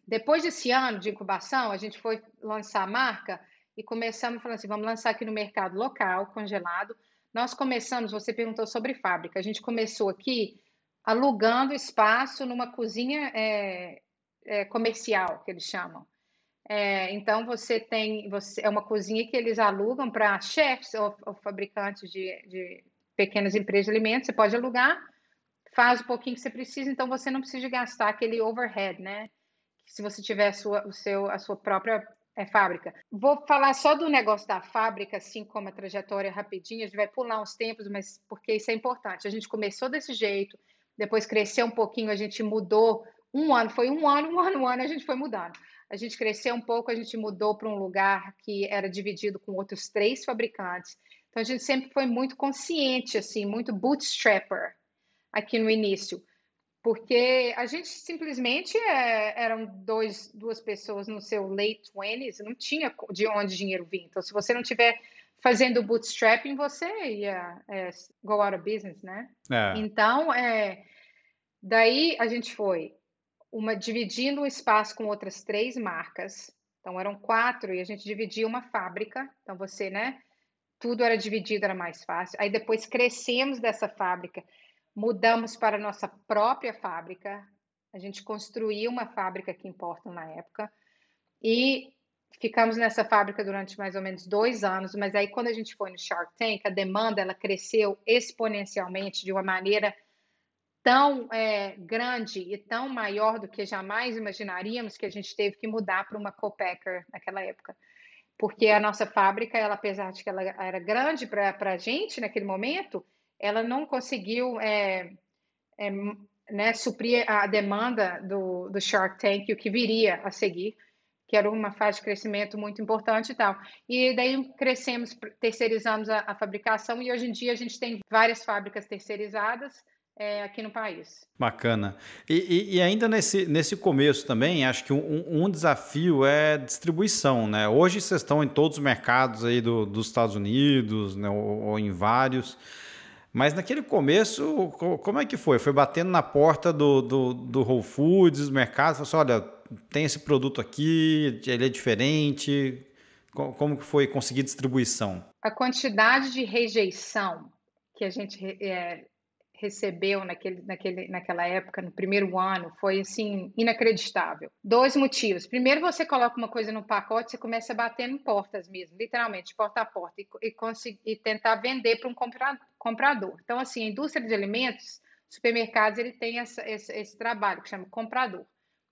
depois desse ano de incubação, a gente foi lançar a marca e começamos falando assim: vamos lançar aqui no mercado local, congelado. Nós começamos, você perguntou sobre fábrica, a gente começou aqui alugando espaço numa cozinha é, é, comercial, que eles chamam. É, então você tem, você, é uma cozinha que eles alugam para chefs ou, ou fabricantes de, de, pequenas empresas de alimentos. Você pode alugar, faz o pouquinho que você precisa, então você não precisa gastar aquele overhead, né? Se você tiver a sua, o seu, a sua própria é, fábrica. Vou falar só do negócio da fábrica, assim como a trajetória rapidinho, a gente vai pular uns tempos, mas porque isso é importante. A gente começou desse jeito, depois cresceu um pouquinho, a gente mudou um ano, foi um ano, um ano, um ano, a gente foi mudando. A gente cresceu um pouco, a gente mudou para um lugar que era dividido com outros três fabricantes. Então a gente sempre foi muito consciente, assim, muito bootstrapper aqui no início porque a gente simplesmente é, eram dois, duas pessoas no seu late 20s, não tinha de onde dinheiro vir. Então, se você não tiver fazendo bootstrapping, você ia é, go out of business, né? É. Então, é, daí a gente foi uma dividindo o espaço com outras três marcas. Então, eram quatro e a gente dividia uma fábrica. Então, você, né? Tudo era dividido, era mais fácil. Aí depois crescemos dessa fábrica mudamos para a nossa própria fábrica. A gente construiu uma fábrica aqui em na época e ficamos nessa fábrica durante mais ou menos dois anos. Mas aí, quando a gente foi no Shark Tank, a demanda ela cresceu exponencialmente de uma maneira tão é, grande e tão maior do que jamais imaginaríamos que a gente teve que mudar para uma co-packer naquela época. Porque a nossa fábrica, ela, apesar de que ela era grande para a gente naquele momento, ela não conseguiu é, é, né, suprir a demanda do, do Shark Tank, o que viria a seguir, que era uma fase de crescimento muito importante e tal. E daí crescemos, terceirizamos a, a fabricação e hoje em dia a gente tem várias fábricas terceirizadas, é, aqui no país. Bacana. E, e, e, ainda nesse, nesse começo também, acho que um, um, desafio é distribuição, né? Hoje vocês estão em todos os mercados aí do, dos Estados Unidos, né? ou, ou em vários. Mas naquele começo, como é que foi? Foi batendo na porta do, do, do Whole Foods, do mercado, falou assim, olha, tem esse produto aqui, ele é diferente. Como que foi conseguir distribuição? A quantidade de rejeição que a gente é, recebeu naquele, naquele, naquela época, no primeiro ano, foi assim inacreditável. Dois motivos. Primeiro, você coloca uma coisa no pacote, você começa a bater em portas mesmo, literalmente, porta a porta, e, e, e tentar vender para um comprador. Então, assim, a indústria de alimentos, supermercados, ele tem essa, esse, esse trabalho que chama comprador.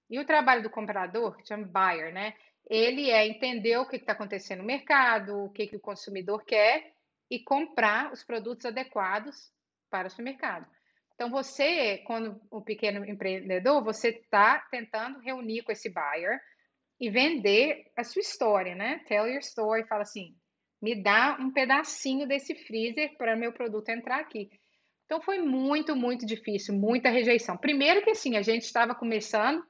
E o trabalho do comprador, que chama buyer, né? Ele é entender o que está acontecendo no mercado, o que, que o consumidor quer e comprar os produtos adequados para o supermercado. Então, você, quando o pequeno empreendedor, você está tentando reunir com esse buyer e vender a sua história, né? Tell your story, fala assim, me dá um pedacinho desse freezer para meu produto entrar aqui. Então, foi muito, muito difícil, muita rejeição. Primeiro que, assim, a gente estava começando,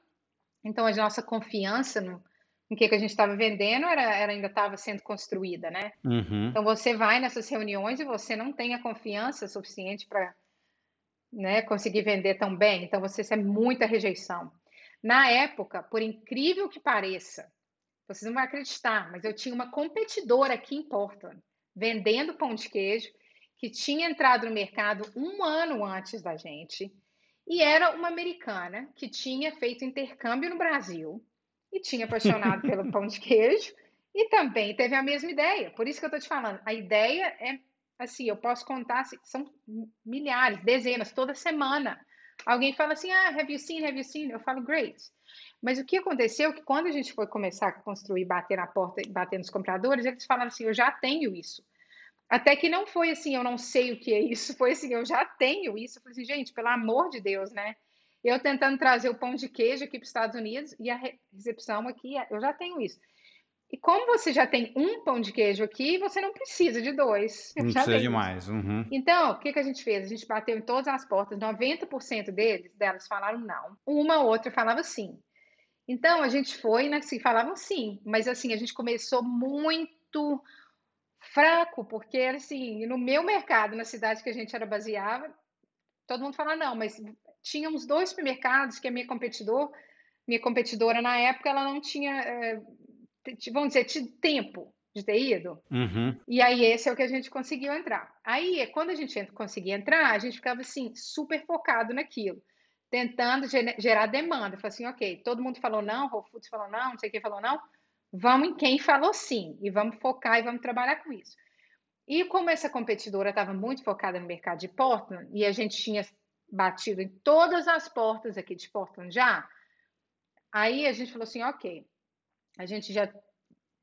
então a nossa confiança no, em que, que a gente estava vendendo era, era ainda estava sendo construída, né? Uhum. Então você vai nessas reuniões e você não tem a confiança suficiente para né, conseguir vender tão bem. Então você recebe muita rejeição. Na época, por incrível que pareça, vocês não vão acreditar, mas eu tinha uma competidora aqui em Portland vendendo pão de queijo que tinha entrado no mercado um ano antes da gente e era uma americana que tinha feito intercâmbio no Brasil e tinha apaixonado pelo pão de queijo e também teve a mesma ideia. Por isso que eu estou te falando, a ideia é assim, eu posso contar, assim, são milhares, dezenas, toda semana. Alguém fala assim, ah, have you seen, have you seen? Eu falo, great. Mas o que aconteceu é que quando a gente foi começar a construir, bater na porta, bater nos compradores, eles falaram assim, eu já tenho isso. Até que não foi assim, eu não sei o que é isso, foi assim, eu já tenho isso. Eu falei assim, gente, pelo amor de Deus, né? Eu tentando trazer o pão de queijo aqui para os Estados Unidos e a recepção aqui, eu já tenho isso. E como você já tem um pão de queijo aqui, você não precisa de dois. Não precisa de mais. Uhum. Então, o que, que a gente fez? A gente bateu em todas as portas, 90% deles, delas falaram não. Uma ou outra falava sim. Então, a gente foi, né, assim, falavam sim. Mas, assim, a gente começou muito fraco, porque, assim, no meu mercado, na cidade que a gente era baseada, todo mundo fala não, mas tinha uns dois supermercados que a minha competidor, minha competidora na época, ela não tinha, é, vamos dizer, tinha tempo de ter ido. Uhum. E aí esse é o que a gente conseguiu entrar. Aí, quando a gente conseguia entrar, a gente ficava assim, super focado naquilo, tentando gerar demanda. Falei assim, ok, todo mundo falou não, Whole Foods falou não, não sei quem falou não, vamos em quem falou sim, e vamos focar e vamos trabalhar com isso. E como essa competidora estava muito focada no mercado de Portland, e a gente tinha batido em todas as portas aqui de Portland já. Aí a gente falou assim, ok, a gente já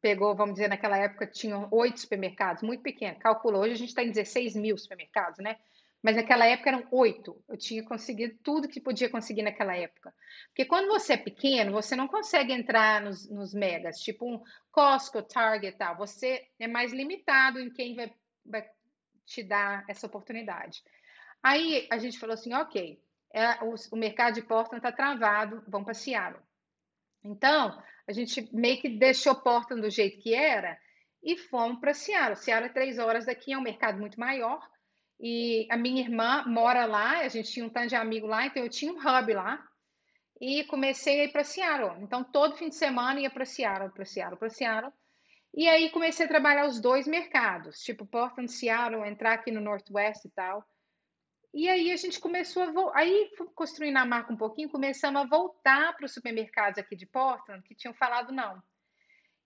pegou, vamos dizer, naquela época tinham oito supermercados, muito pequeno, calculou, hoje a gente está em 16 mil supermercados, né? Mas naquela época eram oito. Eu tinha conseguido tudo que podia conseguir naquela época. Porque quando você é pequeno, você não consegue entrar nos, nos megas, tipo um Costco, Target tal. Você é mais limitado em quem vai, vai te dar essa oportunidade. Aí a gente falou assim, ok, é, o, o, mercado de Portland está travado, vamos para Seattle. Então, a gente meio que deixou Portland do jeito que era e fomos para Seattle. Seattle é três horas daqui, é um mercado muito maior. E a minha irmã mora lá, a gente tinha um tanto de amigo lá, então eu tinha um hub lá. E comecei a ir para Seattle. Então, todo fim de semana ia para Seattle, para Seattle, para Seattle. E aí comecei a trabalhar os dois mercados, tipo Portland, Seattle, entrar aqui no Northwest e tal. E aí a gente começou a aí construindo a marca um pouquinho, começamos a voltar para os supermercados aqui de Portland que tinham falado não.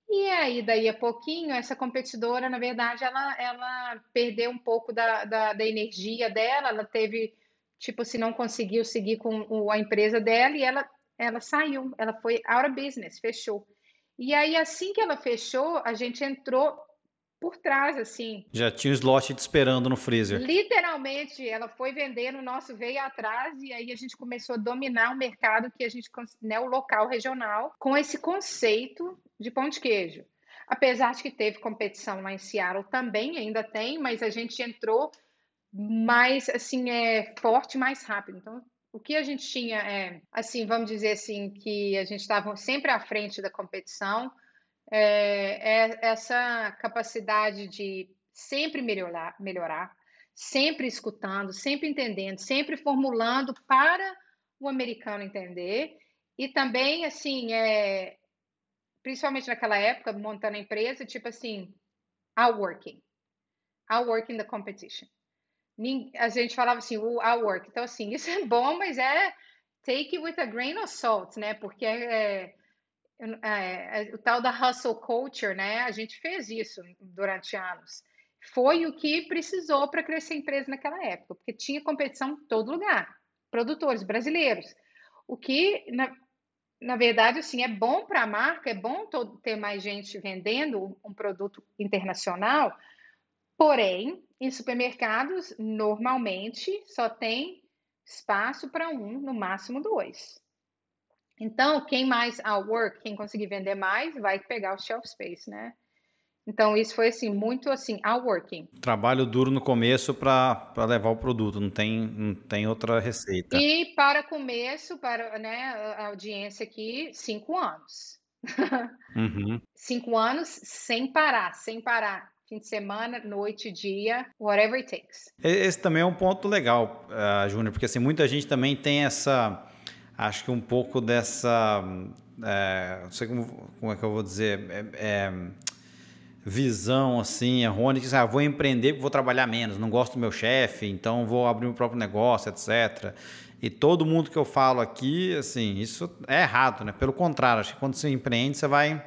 E aí, daí a pouquinho, essa competidora, na verdade, ela, ela perdeu um pouco da, da, da energia dela, ela teve, tipo, se não conseguiu seguir com a empresa dela e ela, ela saiu, ela foi out of business, fechou. E aí, assim que ela fechou, a gente entrou por trás, assim. Já tinha o slot te esperando no freezer. Literalmente, ela foi vendendo, o nosso veio atrás, e aí a gente começou a dominar o mercado que a gente, né, o local regional, com esse conceito de pão de queijo. Apesar de que teve competição lá em Seattle também, ainda tem, mas a gente entrou mais, assim, é, forte, mais rápido. Então, o que a gente tinha é, assim, vamos dizer assim, que a gente estava sempre à frente da competição, é, é essa capacidade de sempre melhorar, melhorar, sempre escutando, sempre entendendo, sempre formulando para o americano entender e também assim é principalmente naquela época montando a empresa tipo assim outworking outworking the competition a gente falava assim, o our work. Então, assim, isso é bom, mas é take it with a grain of salt, né? Porque é, é, é, o tal da hustle culture, né? A gente fez isso durante anos. Foi o que precisou para crescer a empresa naquela época, porque tinha competição em todo lugar. Produtores brasileiros. O que, na, na verdade, assim, é bom para a marca, é bom todo, ter mais gente vendendo um produto internacional, porém, em supermercados, normalmente só tem espaço para um, no máximo dois. Então, quem mais outwork, quem conseguir vender mais, vai pegar o shelf space, né? Então, isso foi assim, muito assim, outworking. Trabalho duro no começo para levar o produto, não tem, não tem outra receita. E para começo, para né, a audiência aqui, cinco anos. Uhum. cinco anos sem parar, sem parar. Fim de semana, noite, dia, whatever it takes. Esse também é um ponto legal, uh, Júnior, porque assim, muita gente também tem essa, acho que um pouco dessa, é, não sei como, como é que eu vou dizer, é, é visão assim errônea que ah, vou empreender, vou trabalhar menos, não gosto do meu chefe, então vou abrir meu próprio negócio, etc. E todo mundo que eu falo aqui, assim, isso é errado, né? Pelo contrário, acho que quando você empreende, você vai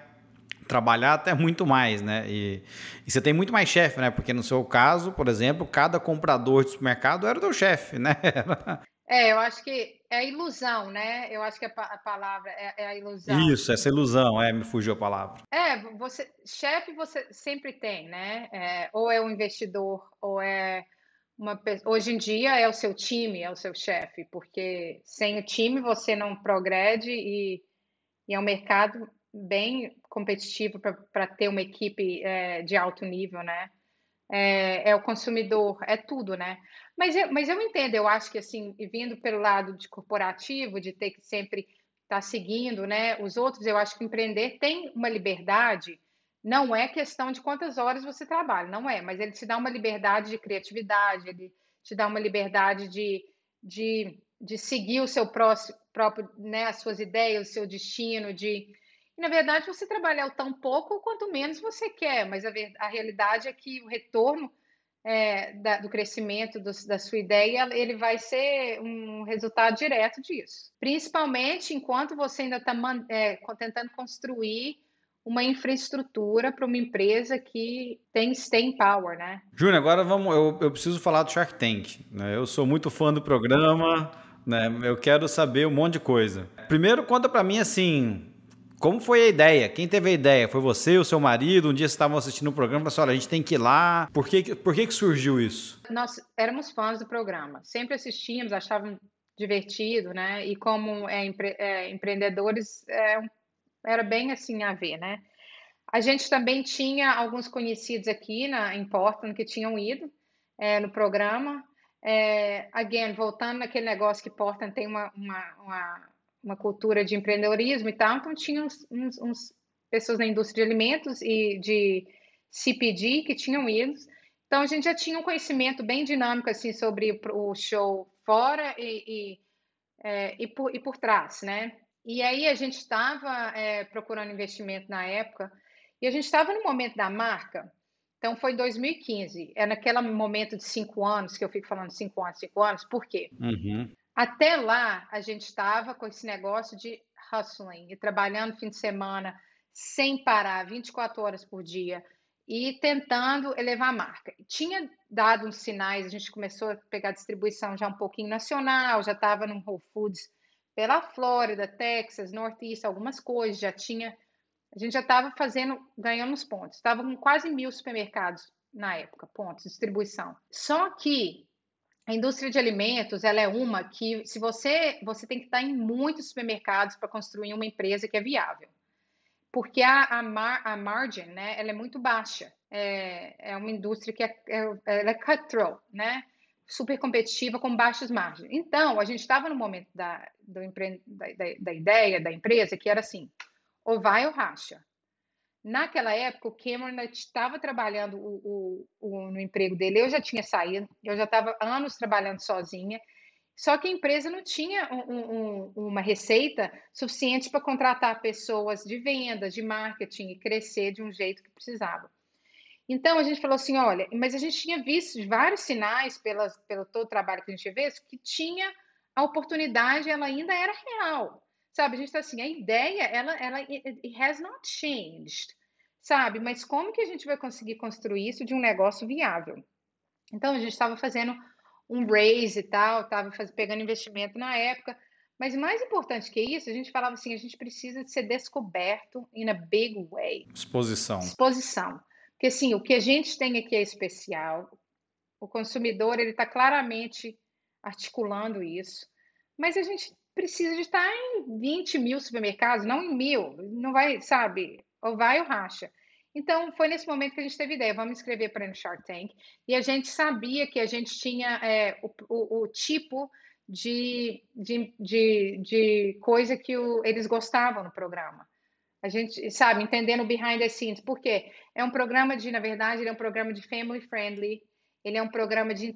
trabalhar até muito mais, né? E, e você tem muito mais chefe, né? Porque no seu caso, por exemplo, cada comprador de supermercado era o teu chefe, né? É, eu acho que é a ilusão, né? Eu acho que a, a palavra é, é, a ilusão. Isso, essa ilusão, é, me fugiu a palavra. É, você, chefe você sempre tem, né? É, ou é um investidor, ou é uma hoje em dia é o seu time, é o seu chefe, porque sem o time você não progrede e, e é um mercado bem competitivo para ter uma equipe é, de alto nível, né? É, é, o consumidor, é tudo, né? Mas eu, mas eu entendo, eu acho que assim, vindo pelo lado de corporativo, de ter que sempre estar tá seguindo né, os outros, eu acho que empreender tem uma liberdade, não é questão de quantas horas você trabalha, não é, mas ele te dá uma liberdade de criatividade, ele te dá uma liberdade de, de, de seguir o seu próximo, próprio, né, as suas ideias, o seu destino, de. Na verdade, você trabalhar o tão pouco quanto menos você quer, mas a, a realidade é que o retorno é, da, do crescimento do, da sua ideia, ele vai ser um resultado direto disso. Principalmente enquanto você ainda está é, tentando construir uma infraestrutura para uma empresa que tem staying power, né? Júnior, agora vamos. Eu, eu preciso falar do Shark Tank. Né? Eu sou muito fã do programa, né? Eu quero saber um monte de coisa. Primeiro, conta para mim assim, como foi a ideia? Quem teve a ideia? Foi você, o seu marido? Um dia vocês estavam assistindo o programa e falaram assim, olha, a gente tem que ir lá. Por que, por que, que surgiu isso? Nós éramos fãs do programa. Sempre assistíamos, achávamos divertido, né? E como é, empre é, empreendedores, é, era bem assim a ver, né? A gente também tinha alguns conhecidos aqui na, em Portland que tinham ido é, no programa. É, again, voltando naquele negócio que Portland tem uma, uma, uma uma cultura de empreendedorismo e tal, então tinha uns, uns, uns, pessoas da indústria de alimentos e de CPG que tinham ido. Então a gente já tinha um conhecimento bem dinâmico assim sobre o show fora e, e, é, e, por, e por trás, né? E aí a gente estava é, procurando investimento na época e a gente estava no momento da marca. Então foi 2015, é naquele momento de cinco anos que eu fico falando cinco anos, cinco anos. Por quê? Uhum. Até lá, a gente estava com esse negócio de hustling e trabalhando fim de semana sem parar, 24 horas por dia e tentando elevar a marca. Tinha dado uns sinais, a gente começou a pegar distribuição já um pouquinho nacional, já estava no Whole Foods pela Flórida, Texas, Northeast, algumas coisas, já tinha. A gente já estava fazendo, ganhando os pontos. Estava com quase mil supermercados na época, pontos, distribuição. Só que a indústria de alimentos, ela é uma que, se você, você tem que estar em muitos supermercados para construir uma empresa que é viável. Porque a, a, mar, a margin, né, ela é muito baixa. É, é uma indústria que é, é, ela é cutthroat, né? Super competitiva com baixas margens. Então, a gente estava no momento da, do empre... da, da, da ideia da empresa que era assim, ou vai ou racha. Naquela época, o Cameron estava trabalhando o, o, o, no emprego dele, eu já tinha saído, eu já estava anos trabalhando sozinha, só que a empresa não tinha um, um, uma receita suficiente para contratar pessoas de vendas, de marketing e crescer de um jeito que precisava. Então a gente falou assim, olha, mas a gente tinha visto vários sinais pelas, pelo todo o trabalho que a gente fez que tinha a oportunidade, ela ainda era real, sabe? A gente está assim, a ideia, ela, ela, it has not changed, sabe? Mas como que a gente vai conseguir construir isso de um negócio viável? Então a gente estava fazendo um raise e tal, estava pegando investimento na época. Mas mais importante que isso, a gente falava assim, a gente precisa de ser descoberto in a big way. Exposição. Exposição. Porque assim, o que a gente tem aqui é especial. O consumidor ele está claramente articulando isso, mas a gente precisa de estar em 20 mil supermercados, não em mil. Não vai, sabe? Ou vai ou racha. Então, foi nesse momento que a gente teve ideia, vamos escrever para o Shark Tank. E a gente sabia que a gente tinha é, o, o, o, tipo de, de, de, de coisa que o, eles gostavam no programa. A gente, sabe, entendendo o behind the scenes. Por quê? É um programa de, na verdade, ele é um programa de family friendly, ele é um programa de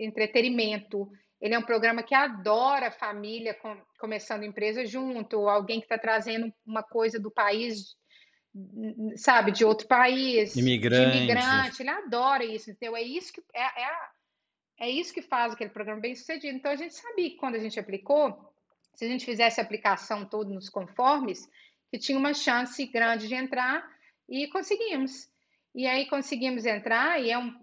entretenimento, ele é um programa que adora família com, começando empresa junto, alguém que está trazendo uma coisa do país, sabe, de outro país, imigrante, de imigrante. Ele adora isso, entendeu? É isso que é, é, é isso que faz aquele programa bem sucedido. Então a gente sabia que quando a gente aplicou, se a gente fizesse a aplicação toda nos conformes, que tinha uma chance grande de entrar e conseguimos. E aí conseguimos entrar e é, um,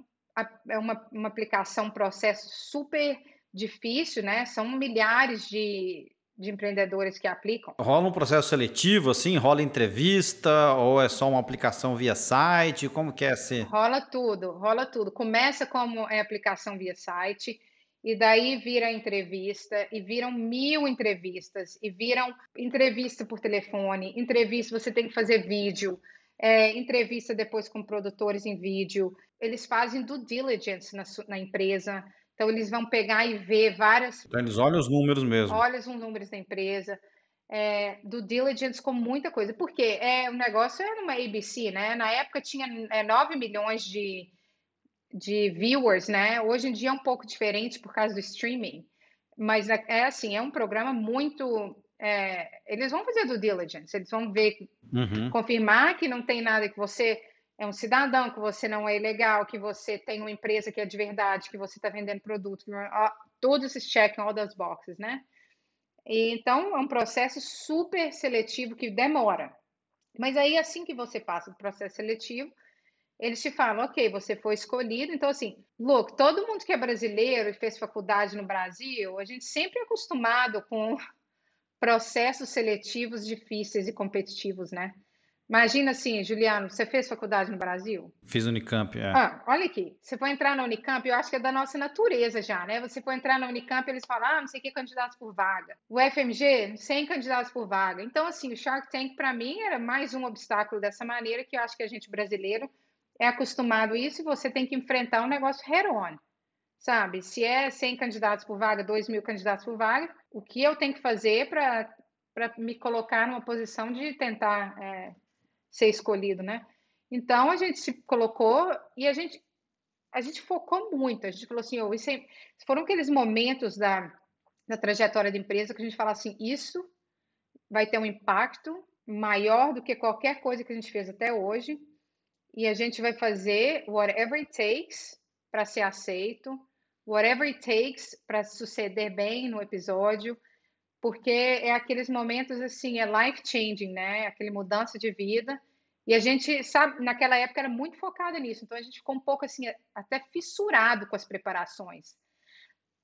é uma, uma aplicação, um processo super difícil, né? São milhares de, de empreendedores que aplicam. Rola um processo seletivo, assim? Rola entrevista ou é só uma aplicação via site? Como que é assim? Rola tudo, rola tudo. Começa como é aplicação via site, e daí vira entrevista, e viram mil entrevistas, e viram entrevista por telefone, entrevista, você tem que fazer vídeo, é, entrevista depois com produtores em vídeo. Eles fazem due diligence na, na empresa, então eles vão pegar e ver várias. Então eles olham os números mesmo. Olham os números da empresa. É, do diligence com muita coisa. Porque é, o negócio era uma ABC, né? Na época tinha é, 9 milhões de, de viewers, né? Hoje em dia é um pouco diferente por causa do streaming, mas é, é assim, é um programa muito. É, eles vão fazer do diligence, eles vão ver, uhum. confirmar que não tem nada que você é um cidadão, que você não é ilegal, que você tem uma empresa que é de verdade, que você está vendendo produto, todos esses check all those boxes, né? E, então é um processo super seletivo que demora. Mas aí assim que você passa do processo seletivo, eles te falam, ok, você foi escolhido. Então, assim, look, todo mundo que é brasileiro e fez faculdade no Brasil, a gente sempre é acostumado com processos seletivos difíceis e competitivos, né? Imagina assim, Juliano, você fez faculdade no Brasil? Fiz Unicamp, é. Ah, olha aqui, você foi entrar na Unicamp, eu acho que é da nossa natureza já, né? Você foi entrar na Unicamp, eles falam, ah, não sei o que, candidatos por vaga. O FMG, 100 candidatos por vaga. Então, assim, o Shark Tank, para mim, era mais um obstáculo dessa maneira, que eu acho que a gente brasileiro é acostumado a isso e você tem que enfrentar um negócio head-on, sabe? Se é 100 candidatos por vaga, 2 mil candidatos por vaga, o que eu tenho que fazer para me colocar numa posição de tentar é, ser escolhido, né? Então a gente se colocou e a gente a gente focou muito. A gente falou assim, oh, isso é, foram aqueles momentos da, da trajetória da empresa que a gente fala assim, isso vai ter um impacto maior do que qualquer coisa que a gente fez até hoje e a gente vai fazer whatever it takes para ser aceito, whatever it takes para suceder bem no episódio, porque é aqueles momentos assim, é life changing, né? Aquele mudança de vida. E a gente sabe, naquela época era muito focada nisso, então a gente ficou um pouco assim, até fissurado com as preparações.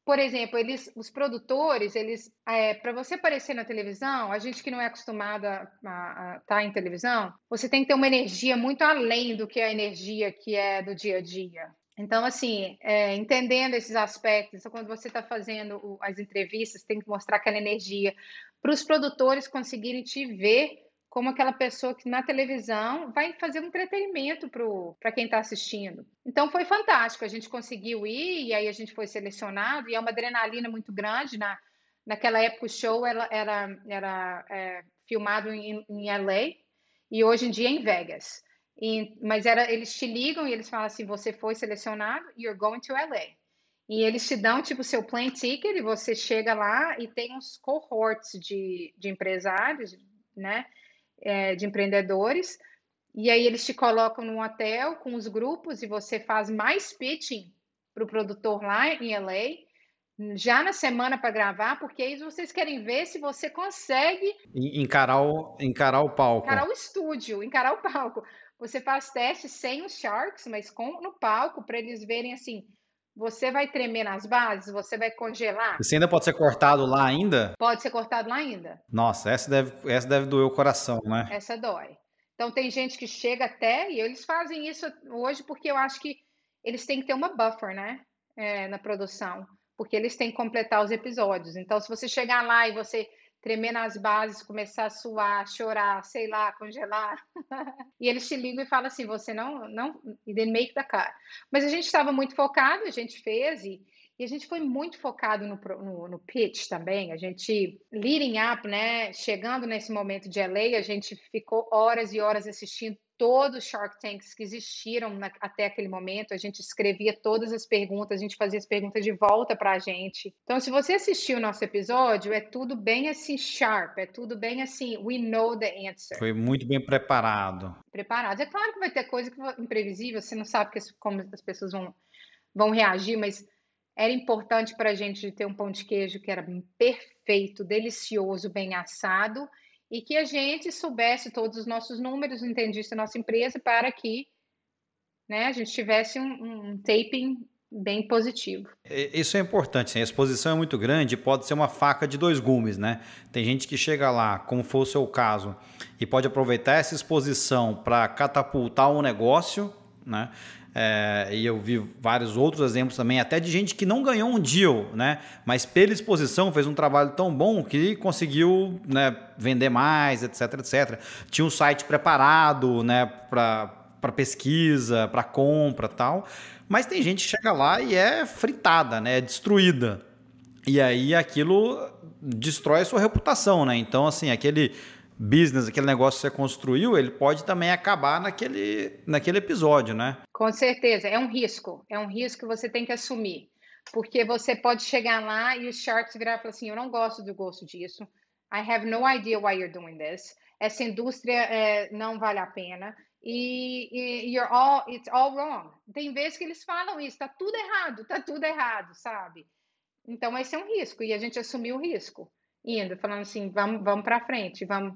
Por exemplo, eles, os produtores, eles, é, para você aparecer na televisão, a gente que não é acostumada a estar tá em televisão, você tem que ter uma energia muito além do que a energia que é do dia a dia. Então, assim, é, entendendo esses aspectos, então, quando você está fazendo o, as entrevistas, tem que mostrar aquela energia para os produtores conseguirem te ver como aquela pessoa que na televisão vai fazer um entretenimento para quem está assistindo. Então foi fantástico, a gente conseguiu ir e aí a gente foi selecionado e é uma adrenalina muito grande. Na, naquela época o show era, era, era é, filmado em, em LA e hoje em dia é em Vegas. E, mas era, eles te ligam e eles falam assim: você foi selecionado, you're going to LA. E eles te dão tipo seu plane ticket e você chega lá e tem uns cohorts de, de empresários, né? é, de empreendedores E aí eles te colocam num hotel com os grupos e você faz mais pitching para o produtor lá em LA, já na semana para gravar, porque aí vocês querem ver se você consegue encarar o, encarar o palco. Encarar o estúdio, encarar o palco. Você faz testes sem os Sharks, mas com no palco, para eles verem assim. Você vai tremer nas bases? Você vai congelar? Você ainda pode ser cortado lá ainda? Pode ser cortado lá ainda. Nossa, essa deve, essa deve doer o coração, né? Essa dói. Então tem gente que chega até, e eles fazem isso hoje porque eu acho que eles têm que ter uma buffer, né? É, na produção. Porque eles têm que completar os episódios. Então, se você chegar lá e você tremer nas bases, começar a suar, chorar, sei lá, congelar. e eles te ligam e falam assim: você não, não, e then make the cut. Mas a gente estava muito focado, a gente fez e, e a gente foi muito focado no, no, no, pitch também. A gente, leading up, né? Chegando nesse momento de LA, a gente ficou horas e horas assistindo todos os Shark Tanks que existiram na, até aquele momento. A gente escrevia todas as perguntas, a gente fazia as perguntas de volta para a gente. Então, se você assistiu o nosso episódio, é tudo bem assim sharp, é tudo bem assim, we know the answer. Foi muito bem preparado. Preparado. É claro que vai ter coisa que imprevisível, você não sabe que, como as pessoas vão, vão reagir, mas era importante para a gente ter um pão de queijo que era perfeito, delicioso, bem assado, e que a gente soubesse todos os nossos números, entendisse a nossa empresa, para que né, a gente tivesse um, um taping bem positivo. Isso é importante, sim. a exposição é muito grande, pode ser uma faca de dois gumes, né? Tem gente que chega lá, como for o seu caso, e pode aproveitar essa exposição para catapultar um negócio, né? É, e eu vi vários outros exemplos também, até de gente que não ganhou um deal, né? Mas pela exposição fez um trabalho tão bom que conseguiu né, vender mais, etc, etc. Tinha um site preparado, né, para pesquisa, para compra, tal. Mas tem gente que chega lá e é fritada, né? É destruída. E aí aquilo destrói a sua reputação, né? Então, assim, aquele business, aquele negócio que você construiu, ele pode também acabar naquele, naquele episódio, né? Com certeza, é um risco, é um risco que você tem que assumir, porque você pode chegar lá e os sharks virar e falar assim, eu não gosto do gosto disso, I have no idea why you're doing this, essa indústria é, não vale a pena, e, e you're all, it's all wrong. Tem vezes que eles falam isso, tá tudo errado, tá tudo errado, sabe? Então esse é um risco, e a gente assumiu o risco, indo, falando assim, vamos, vamos para frente, vamos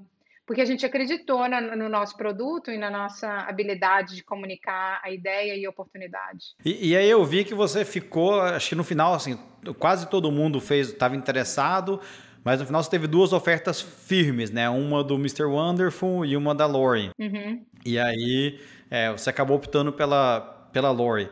porque a gente acreditou na, no nosso produto e na nossa habilidade de comunicar a ideia e a oportunidade. E, e aí eu vi que você ficou, acho que no final, assim, quase todo mundo fez, estava interessado, mas no final você teve duas ofertas firmes, né? Uma do Mr. Wonderful e uma da Lori. Uhum. E aí é, você acabou optando pela, pela Lori.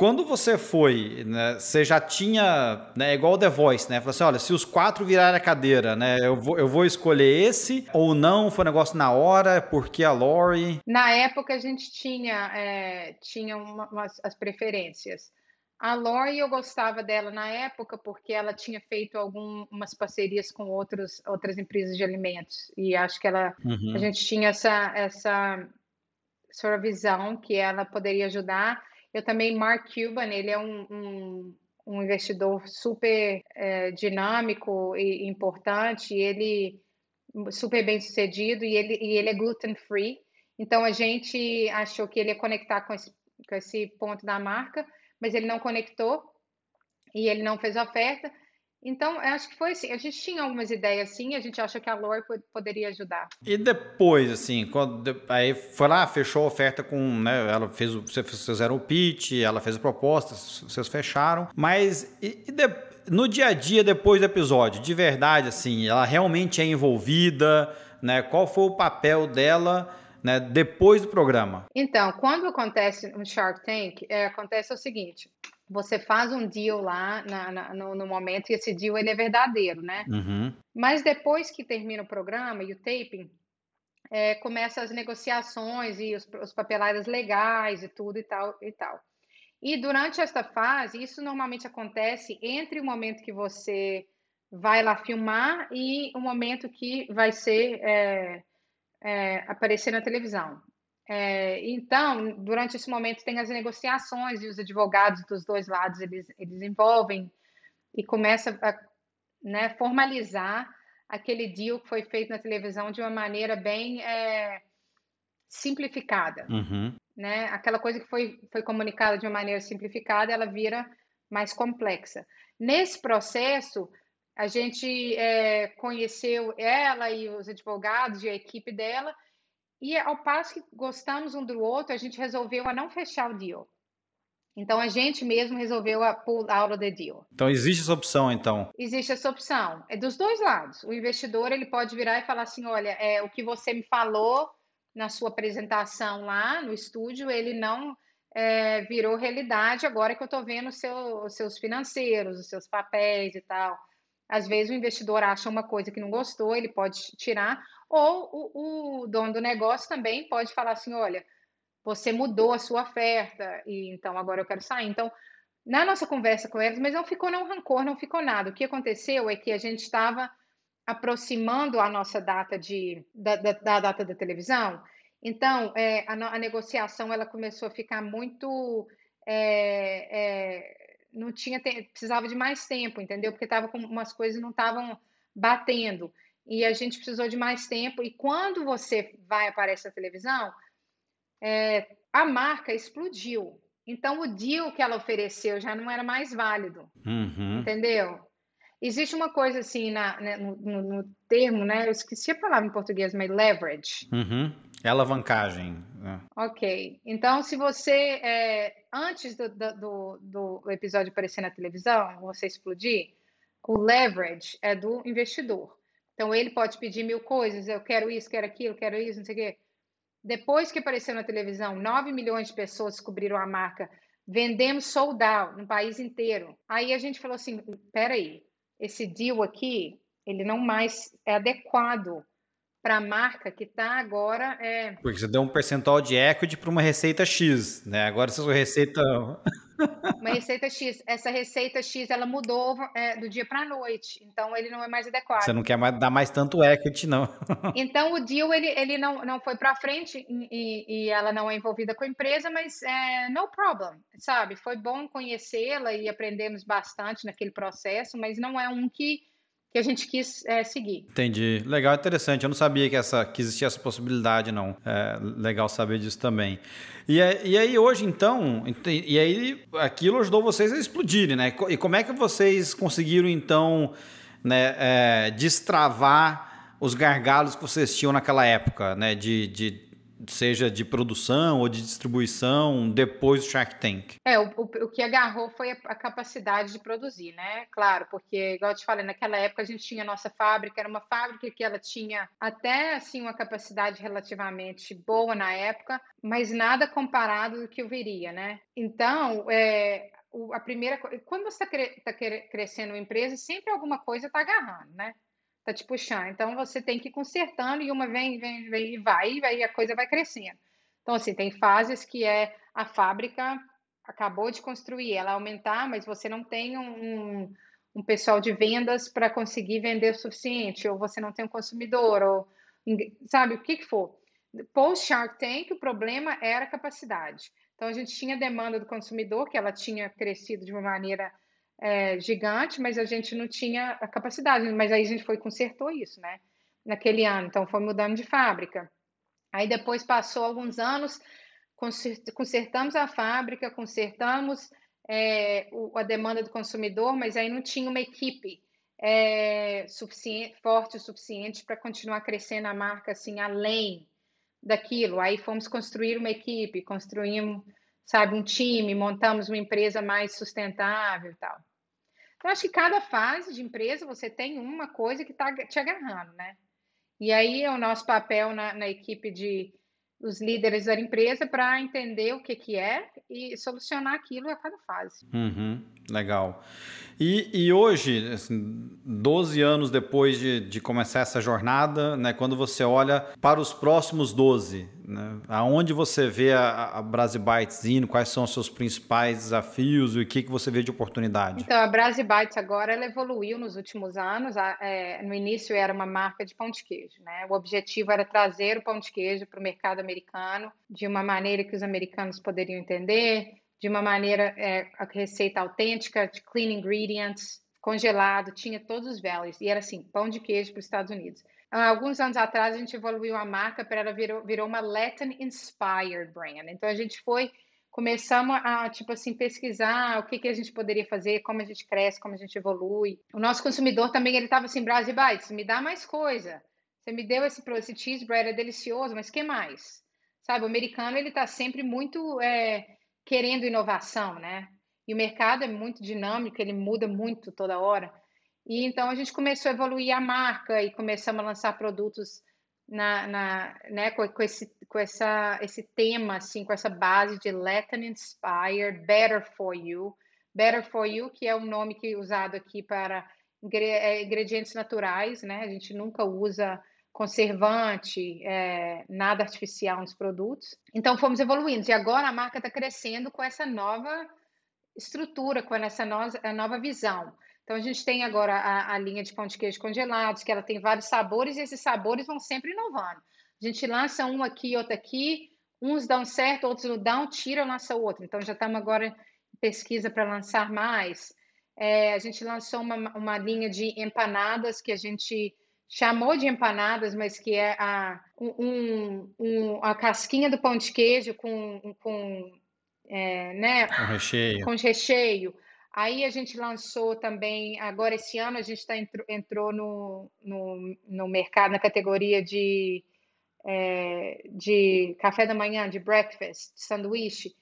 Quando você foi, né, você já tinha, né, igual o The Voice, né? Falou assim, olha, se os quatro virarem a cadeira, né, eu vou, eu vou escolher esse ou não? Foi um negócio na hora, porque a Lori... Na época a gente tinha, é, tinha uma, umas, as preferências. A Lori eu gostava dela na época porque ela tinha feito algumas parcerias com outros, outras empresas de alimentos e acho que ela, uhum. a gente tinha essa, essa sua visão que ela poderia ajudar eu também, Mark Cuban, ele é um, um, um investidor super é, dinâmico e importante, ele super bem sucedido e ele, e ele é gluten free. Então a gente achou que ele ia conectar com esse, com esse ponto da marca, mas ele não conectou e ele não fez oferta. Então, eu acho que foi assim. A gente tinha algumas ideias assim, a gente acha que a Lore poderia ajudar. E depois, assim, quando aí foi lá, fechou a oferta com, né? Ela fez, vocês fizeram o pitch, ela fez a proposta, vocês fecharam. Mas e, e no dia a dia depois do episódio, de verdade, assim, ela realmente é envolvida, né? Qual foi o papel dela? Né, depois do programa? Então, quando acontece um Shark Tank, é, acontece o seguinte: você faz um deal lá na, na, no, no, momento e esse deal ele é verdadeiro, né? Uhum. Mas depois que termina o programa e o taping, é, começa as negociações e os, os papeladas legais e tudo e tal e tal. E durante esta fase, isso normalmente acontece entre o momento que você vai lá filmar e o momento que vai ser é, é, aparecer na televisão. É, então, durante esse momento tem as negociações e os advogados dos dois lados eles, eles envolvem e começa a né, formalizar aquele deal que foi feito na televisão de uma maneira bem é, simplificada. Uhum. Né? Aquela coisa que foi, foi comunicada de uma maneira simplificada, ela vira mais complexa. Nesse processo, a gente é, conheceu ela e os advogados e a equipe dela, e ao passo que gostamos um do outro, a gente resolveu a não fechar o deal. Então a gente mesmo resolveu a pull out of the deal. Então existe essa opção, então? Existe essa opção. É dos dois lados. O investidor ele pode virar e falar assim, olha, é o que você me falou na sua apresentação lá no estúdio, ele não é, virou realidade agora que eu estou vendo seu, os seus financeiros, os seus papéis e tal. Às vezes o investidor acha uma coisa que não gostou, ele pode tirar, ou o, o dono do negócio também pode falar assim, olha, você mudou a sua oferta e então agora eu quero sair. Então, na nossa conversa com eles, mas não ficou não rancor, não ficou nada. O que aconteceu é que a gente estava aproximando a nossa data de da, da, da data da televisão. Então, é, a, a, negociação ela começou a ficar muito é, é, não tinha precisava de mais tempo, entendeu? Porque tava com umas coisas não estavam batendo e a gente precisou de mais tempo. E quando você vai aparecer na televisão, é, a marca explodiu. Então, o deal que ela ofereceu já não era mais válido. Uhum. Entendeu? Existe uma coisa assim na, né, no, no, no, termo, né? Eu esqueci a palavra em português, mas leverage. Uhum. É alavancagem. Né? Ok. Então, se você, é, antes do, do, do episódio aparecer na televisão, você explodir, o leverage é do investidor. Então, ele pode pedir mil coisas, eu quero isso, quero aquilo, quero isso, não sei o quê. Depois que apareceu na televisão, 9 milhões de pessoas descobriram a marca, vendemos sold out no país inteiro. Aí a gente falou assim, peraí, esse deal aqui, ele não mais é adequado para a marca que está agora. É... Porque você deu um percentual de equity para uma receita X, né? Agora se a sua receita. uma receita X. Essa receita X ela mudou é, do dia para a noite, então ele não é mais adequado. Você não quer mais, dar mais tanto equity, não. então o deal ele, ele não, não foi para frente e, e, ela não é envolvida com a empresa, mas é, no problem, sabe? Foi bom conhecê-la e aprendemos bastante naquele processo, mas não é um que que a gente quis é, seguir. Entendi. Legal, interessante. Eu não sabia que, essa, que existia essa possibilidade, não. É legal saber disso também. E, e aí, hoje, então, e aí aquilo ajudou vocês a explodirem, né? E como é que vocês conseguiram, então, né, é, destravar os gargalos que vocês tinham naquela época, né? De, de seja de produção ou de distribuição depois do Shark Tank? É, o, o, o que agarrou foi a, a, capacidade de produzir, né? Claro, porque, igual eu te falei, naquela época a gente tinha a nossa fábrica, era uma fábrica que ela tinha até, assim, uma capacidade relativamente boa na época, mas nada comparado do que eu viria, né? Então, é, a primeira quando você está tá crescendo uma empresa, sempre alguma coisa está agarrando, né? Tá te puxando. Então você tem que ir consertando e uma vem, vem, vem e vai, e aí a coisa vai crescendo. Então, assim, tem fases que é a fábrica acabou de construir, ela aumentar, mas você não tem um, um pessoal de vendas para conseguir vender o suficiente, ou você não tem um consumidor, ou sabe, o que, que for. Post Shark Tank, o problema era a capacidade. Então, a gente tinha demanda do consumidor, que ela tinha crescido de uma maneira é, gigante, mas a gente não tinha a capacidade. Mas aí a gente foi consertou isso, né? Naquele ano. Então foi mudando de fábrica. Aí depois passou alguns anos, consertamos a fábrica, consertamos é, o, a demanda do consumidor, mas aí não tinha uma equipe é, suficiente, forte o suficiente para continuar crescendo a marca assim além daquilo. Aí fomos construir uma equipe, construímos, sabe, um time, montamos uma empresa mais sustentável e tal. Então, acho que cada fase de empresa você tem uma coisa que está te agarrando, né? E aí é o nosso papel na, na equipe de os líderes da empresa para entender o que, que é e solucionar aquilo a cada fase. Uhum, legal. E, e hoje, assim, 12 anos depois de, de começar essa jornada, né, quando você olha para os próximos 12, né, aonde você vê a, a Brasibytes indo, quais são os seus principais desafios e o que, que você vê de oportunidade? Então, a Brasibytes agora ela evoluiu nos últimos anos. É, no início era uma marca de pão de queijo. Né? O objetivo era trazer o pão de queijo para o mercado americano de uma maneira que os americanos poderiam entender, de uma maneira, é, a receita autêntica, de clean ingredients, congelado, tinha todos os values. E era assim, pão de queijo para os Estados Unidos. alguns anos atrás a gente evoluiu a marca para ela virou, virou uma Latin Inspired Brand. Então a gente foi começamos a tipo assim pesquisar o que, que a gente poderia fazer, como a gente cresce, como a gente evolui. O nosso consumidor também ele estava assim, Brasil Bites, me dá mais coisa. Você me deu esse, esse bread é delicioso, mas que mais? Sabe, o americano ele está sempre muito é, querendo inovação, né? E o mercado é muito dinâmico, ele muda muito toda hora. E então a gente começou a evoluir a marca e começamos a lançar produtos na, na né, com, com, esse, com essa, esse tema, assim, com essa base de Latin Inspired, Better for You. Better for You, que é o nome que é usado aqui para é, ingredientes naturais, né? A gente nunca usa conservante, é, nada artificial nos produtos. Então fomos evoluindo e agora a marca está crescendo com essa nova estrutura, com essa nova, visão. Então a gente tem agora a, a, linha de pão de queijo congelados, que ela tem vários sabores e esses sabores vão sempre inovando. A gente lança um aqui, outro aqui, uns dão certo, outros não dão, tira, lança outro. Então já estamos agora em pesquisa para lançar mais. É, a gente lançou uma, uma linha de empanadas que a gente chamou de empanadas, mas que é a, um, um, a casquinha do pão de queijo com, com é, né, com recheio. Com recheio. Aí a gente lançou também, agora esse ano a gente tá, entrou, entrou no, no, no mercado na categoria de, é, de café da manhã, de breakfast, de sanduíche.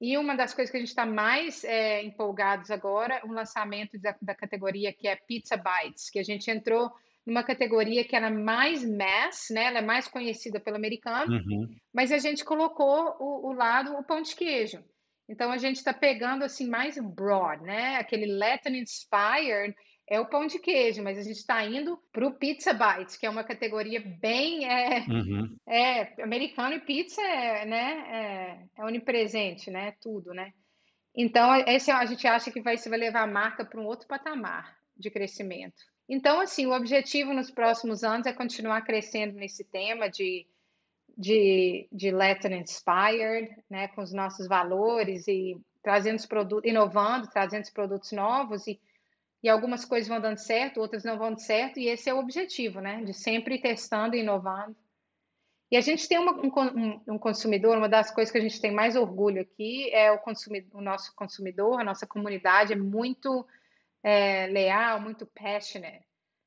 E uma das coisas que a gente está mais é, empolgados agora, um lançamento da, da, categoria que é Pizza Bites, que a gente entrou numa categoria que era mais mass, né? Ela é mais conhecida pelo americano, uhum. mas a gente colocou o, o lado, o pão de queijo. Então a gente está pegando assim mais broad, né? Aquele Latin inspired é o pão de queijo, mas a gente está indo para o Pizza Bites, que é uma categoria bem é, uhum. é americano e pizza é, né, é, é onipresente, né? Tudo, né? Então esse a gente acha que vai, vai levar a marca para um outro patamar de crescimento. Então, assim, o objetivo nos próximos anos é continuar crescendo nesse tema de de, de Latin Inspired, né, com os nossos valores e trazendo os produtos, inovando, trazendo os produtos novos e, e algumas coisas vão dando certo, outras não vão dando certo, e esse é o objetivo, né, de sempre testando e inovando. E a gente tem uma, um, um, consumidor, uma das coisas que a gente tem mais orgulho aqui é o, consumidor, o nosso consumidor, a nossa comunidade é muito é, leal, muito passionate.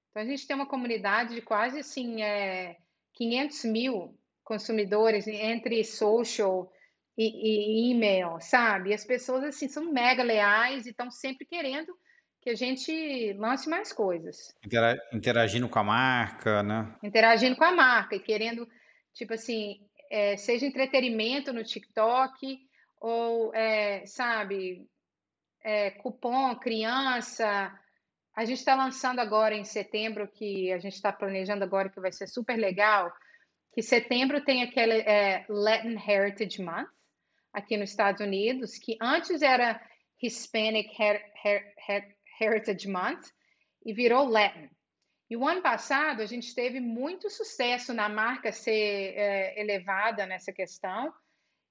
Então a gente tem uma comunidade de quase assim é, 500 mil consumidores entre social e, e e-mail, sabe? As pessoas assim são mega leais e estão sempre querendo que a gente lance mais coisas. Interagindo com a marca, né? Interagindo com a marca e querendo, tipo assim, é, seja entretenimento no TikTok ou, é, sabe, é, cupom criança. A gente está lançando agora em setembro, que a gente está planejando agora que vai ser super legal que setembro tem aquele é, Latin Heritage Month aqui nos Estados Unidos, que antes era Hispanic Her Her Her Heritage Month e virou Latin. E o ano passado a gente teve muito sucesso na marca ser é, elevada nessa questão.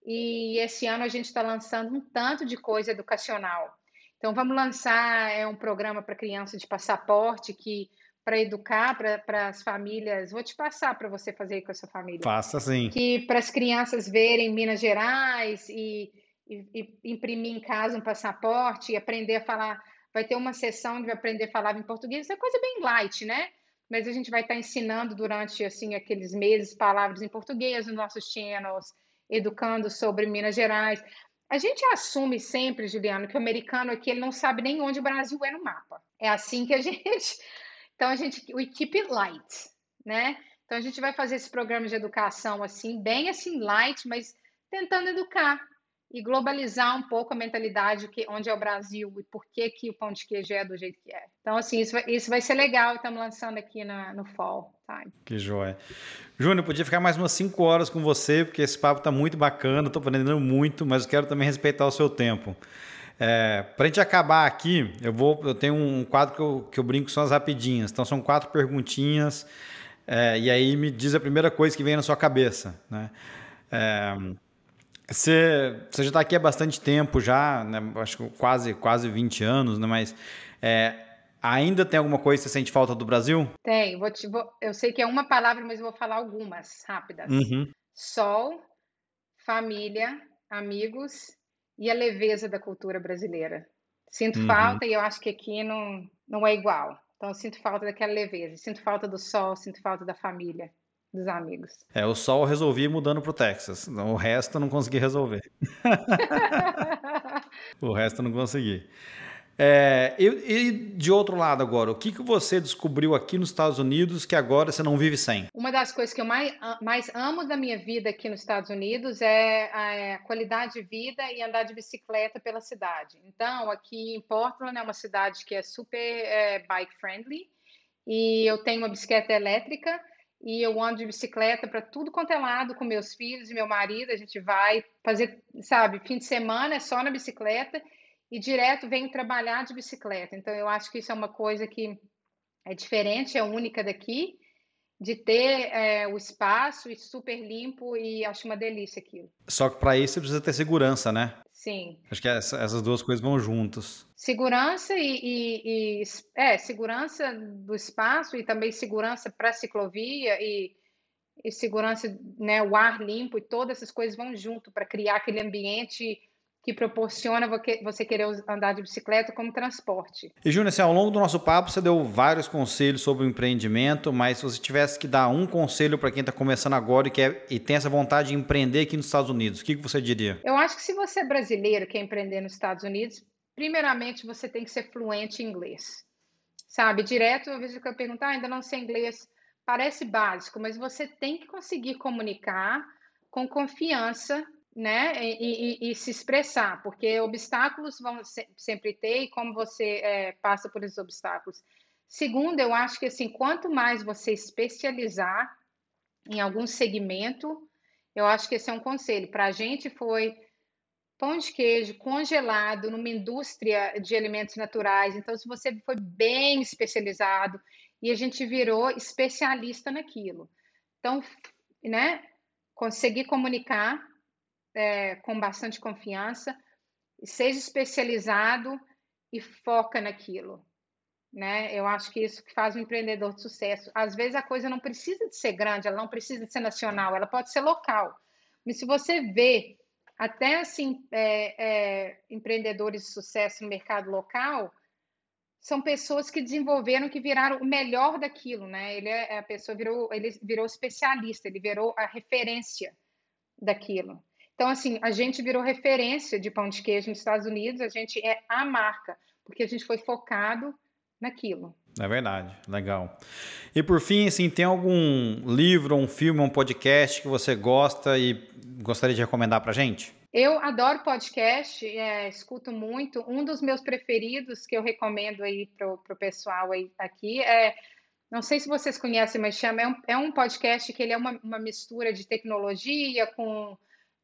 E esse ano a gente está lançando um tanto de coisa educacional. Então vamos lançar é, um programa para criança de passaporte que para educar para as famílias. Vou te passar para você fazer com a sua família. Faça sim. Que para as crianças verem Minas Gerais e, e, e, imprimir em casa um passaporte e aprender a falar. Vai ter uma sessão de aprender a falar em português. Isso é coisa bem light, né? Mas a gente vai estar tá ensinando durante assim aqueles meses palavras em português nos nossos channels, educando sobre Minas Gerais. A gente assume sempre, Juliano, que o americano aqui ele não sabe nem onde o Brasil é no mapa. É assim que a gente então a gente, we keep it light, né? Então a gente vai fazer esse programa de educação assim, bem assim light, mas tentando educar e globalizar um pouco a mentalidade que onde é o Brasil e por que que o pão de queijo é do jeito que é. Então assim, isso vai, isso vai ser legal, estamos lançando aqui na, no fall time. Que joia. Júnior, podia ficar mais umas 5 horas com você, porque esse papo está muito bacana, estou aprendendo muito, mas quero também respeitar o seu tempo. É, para a gente acabar aqui, eu vou, eu tenho um quadro que eu, que eu brinco são as rapidinhas. Então são quatro perguntinhas é, e aí me diz a primeira coisa que vem na sua cabeça, né? É, você, você já está aqui há bastante tempo já, né? acho que quase, quase 20 anos, né? mas é, Ainda tem alguma coisa que você sente falta do Brasil? Tem. Vou te, vou, eu sei que é uma palavra, mas vou falar algumas rápidas. Uhum. Sol, família, amigos e a leveza da cultura brasileira. Sinto uhum. falta e eu acho que aqui não, não é igual. Então, sinto falta daquela leveza, sinto falta do sol, sinto falta da família, dos amigos. É, o sol eu resolvi mudando para o Texas. O resto eu não consegui resolver. o resto eu não consegui. É, e, e, de outro lado agora, o que, que você descobriu aqui nos Estados Unidos que agora você não vive sem? Uma das coisas que eu mais, mais amo da minha vida aqui nos Estados Unidos é a, é a qualidade de vida e andar de bicicleta pela cidade. Então, aqui em Portland é uma cidade que é super é, bike friendly e eu tenho uma bicicleta elétrica e eu ando de bicicleta para tudo quanto é lado com meus filhos e meu marido. A gente vai fazer, sabe, fim de semana é só na bicicleta e direto venho trabalhar de bicicleta. Então, eu acho que isso é uma coisa que é diferente, é única daqui, de ter é, o espaço e super limpo e acho uma delícia aquilo. Só que para isso você precisa ter segurança, né? Sim. Acho que essa, essas duas coisas vão juntas. Segurança e, e, e, é segurança do espaço e também segurança para a ciclovia e, e segurança, né, o ar limpo e todas essas coisas vão junto para criar aquele ambiente que proporciona você querer andar de bicicleta como transporte. E Júnior, assim, ao longo do nosso papo você deu vários conselhos sobre o empreendimento, mas se você tivesse que dar um conselho para quem está começando agora e, quer, e tem essa vontade de empreender aqui nos Estados Unidos, o que, que você diria? Eu acho que se você é brasileiro e quer empreender nos Estados Unidos, primeiramente você tem que ser fluente em inglês. Sabe, direto, às vezes eu pergunto, ah, ainda não sei inglês, parece básico, mas você tem que conseguir comunicar com confiança né, e, e, e, se expressar, porque obstáculos vão se, sempre ter e como você é, passa por esses obstáculos. Segundo, eu acho que assim, quanto mais você especializar em algum segmento, eu acho que esse é um conselho. Para a gente foi pão de queijo congelado numa indústria de alimentos naturais. Então, se você foi bem especializado e a gente virou especialista naquilo. Então, né, conseguir comunicar é, com bastante confiança, seja especializado e foca naquilo. Né? Eu acho que isso que faz um empreendedor de sucesso. Às vezes a coisa não precisa de ser grande, ela não precisa de ser nacional, ela pode ser local. Mas se você vê até assim é, é, empreendedores de sucesso no mercado local, são pessoas que desenvolveram, que viraram o melhor daquilo, né? Ele é a pessoa virou, ele virou especialista, ele virou a referência daquilo. Então, assim, a gente virou referência de pão de queijo nos Estados Unidos, a gente é a marca, porque a gente foi focado naquilo. É verdade, legal. E por fim, assim, tem algum livro, um filme, um podcast que você gosta e gostaria de recomendar para gente? Eu adoro podcast, é, escuto muito. Um dos meus preferidos que eu recomendo aí para o pessoal aí, aqui é, não sei se vocês conhecem, mas chama, é um, é um podcast que ele é uma, uma mistura de tecnologia com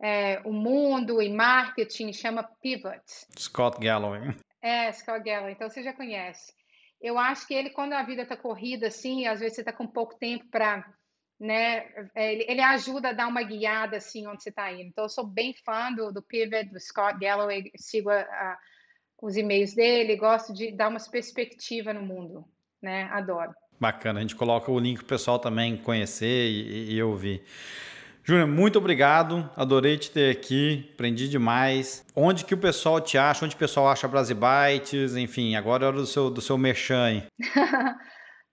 é, o mundo e marketing, chama Pivot. Scott Galloway. É, Scott Galloway, então você já conhece. Eu acho que ele, quando a vida está corrida, assim, às vezes você está com pouco tempo para. Né, é, ele, ele, ajuda a dar uma guiada assim onde você está indo. Então, eu sou bem fã do, do Pivot, do Scott Galloway, sigo a, a, os e-mails dele, gosto de dar uma perspectiva no mundo, né? Adoro. Bacana, a gente coloca o link para o pessoal também conhecer e, e ouvir. Júnior, muito obrigado. Adorei te ter aqui. Aprendi demais. Onde que o pessoal te acha? Onde o pessoal acha Brasibytes? Enfim, agora é hora do seu, do seu merchan aí.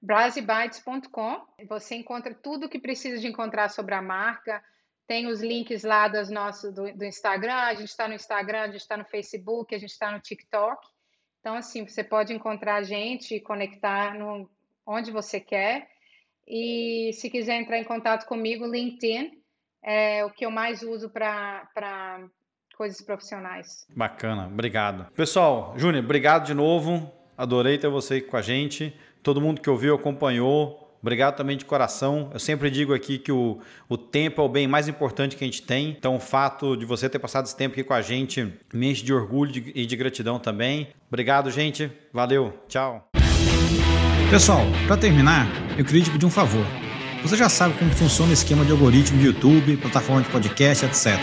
Brasibytes.com. Você encontra tudo o que precisa de encontrar sobre a marca. Tem os links lá das nossas, do, do Instagram. A gente está no Instagram, a gente está no Facebook, a gente está no TikTok. Então, assim, você pode encontrar a gente e conectar no, onde você quer. E se quiser entrar em contato comigo, LinkedIn é o que eu mais uso para coisas profissionais. Bacana, obrigado. Pessoal, Júnior, obrigado de novo. Adorei ter você aqui com a gente. Todo mundo que ouviu, acompanhou. Obrigado também de coração. Eu sempre digo aqui que o, o tempo é o bem mais importante que a gente tem. Então, o fato de você ter passado esse tempo aqui com a gente me enche de orgulho e de gratidão também. Obrigado, gente. Valeu. Tchau. Pessoal, para terminar, eu queria te pedir um favor. Você já sabe como funciona o esquema de algoritmo de YouTube, plataforma de podcast, etc.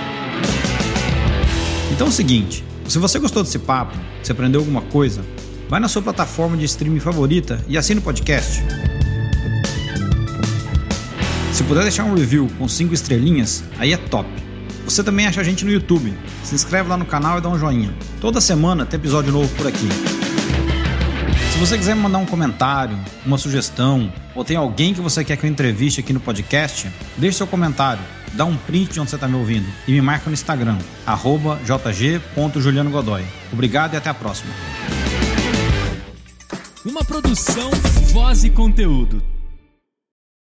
Então é o seguinte, se você gostou desse papo, se aprendeu alguma coisa, vai na sua plataforma de streaming favorita e assina o podcast. Se puder deixar um review com 5 estrelinhas, aí é top. Você também acha a gente no YouTube. Se inscreve lá no canal e dá um joinha. Toda semana tem episódio novo por aqui. Se você quiser me mandar um comentário, uma sugestão, ou tem alguém que você quer que eu entreviste aqui no podcast, deixe seu comentário, dá um print de onde você está me ouvindo e me marca no Instagram, jg.julianogodoy. Obrigado e até a próxima. Uma produção, voz e conteúdo.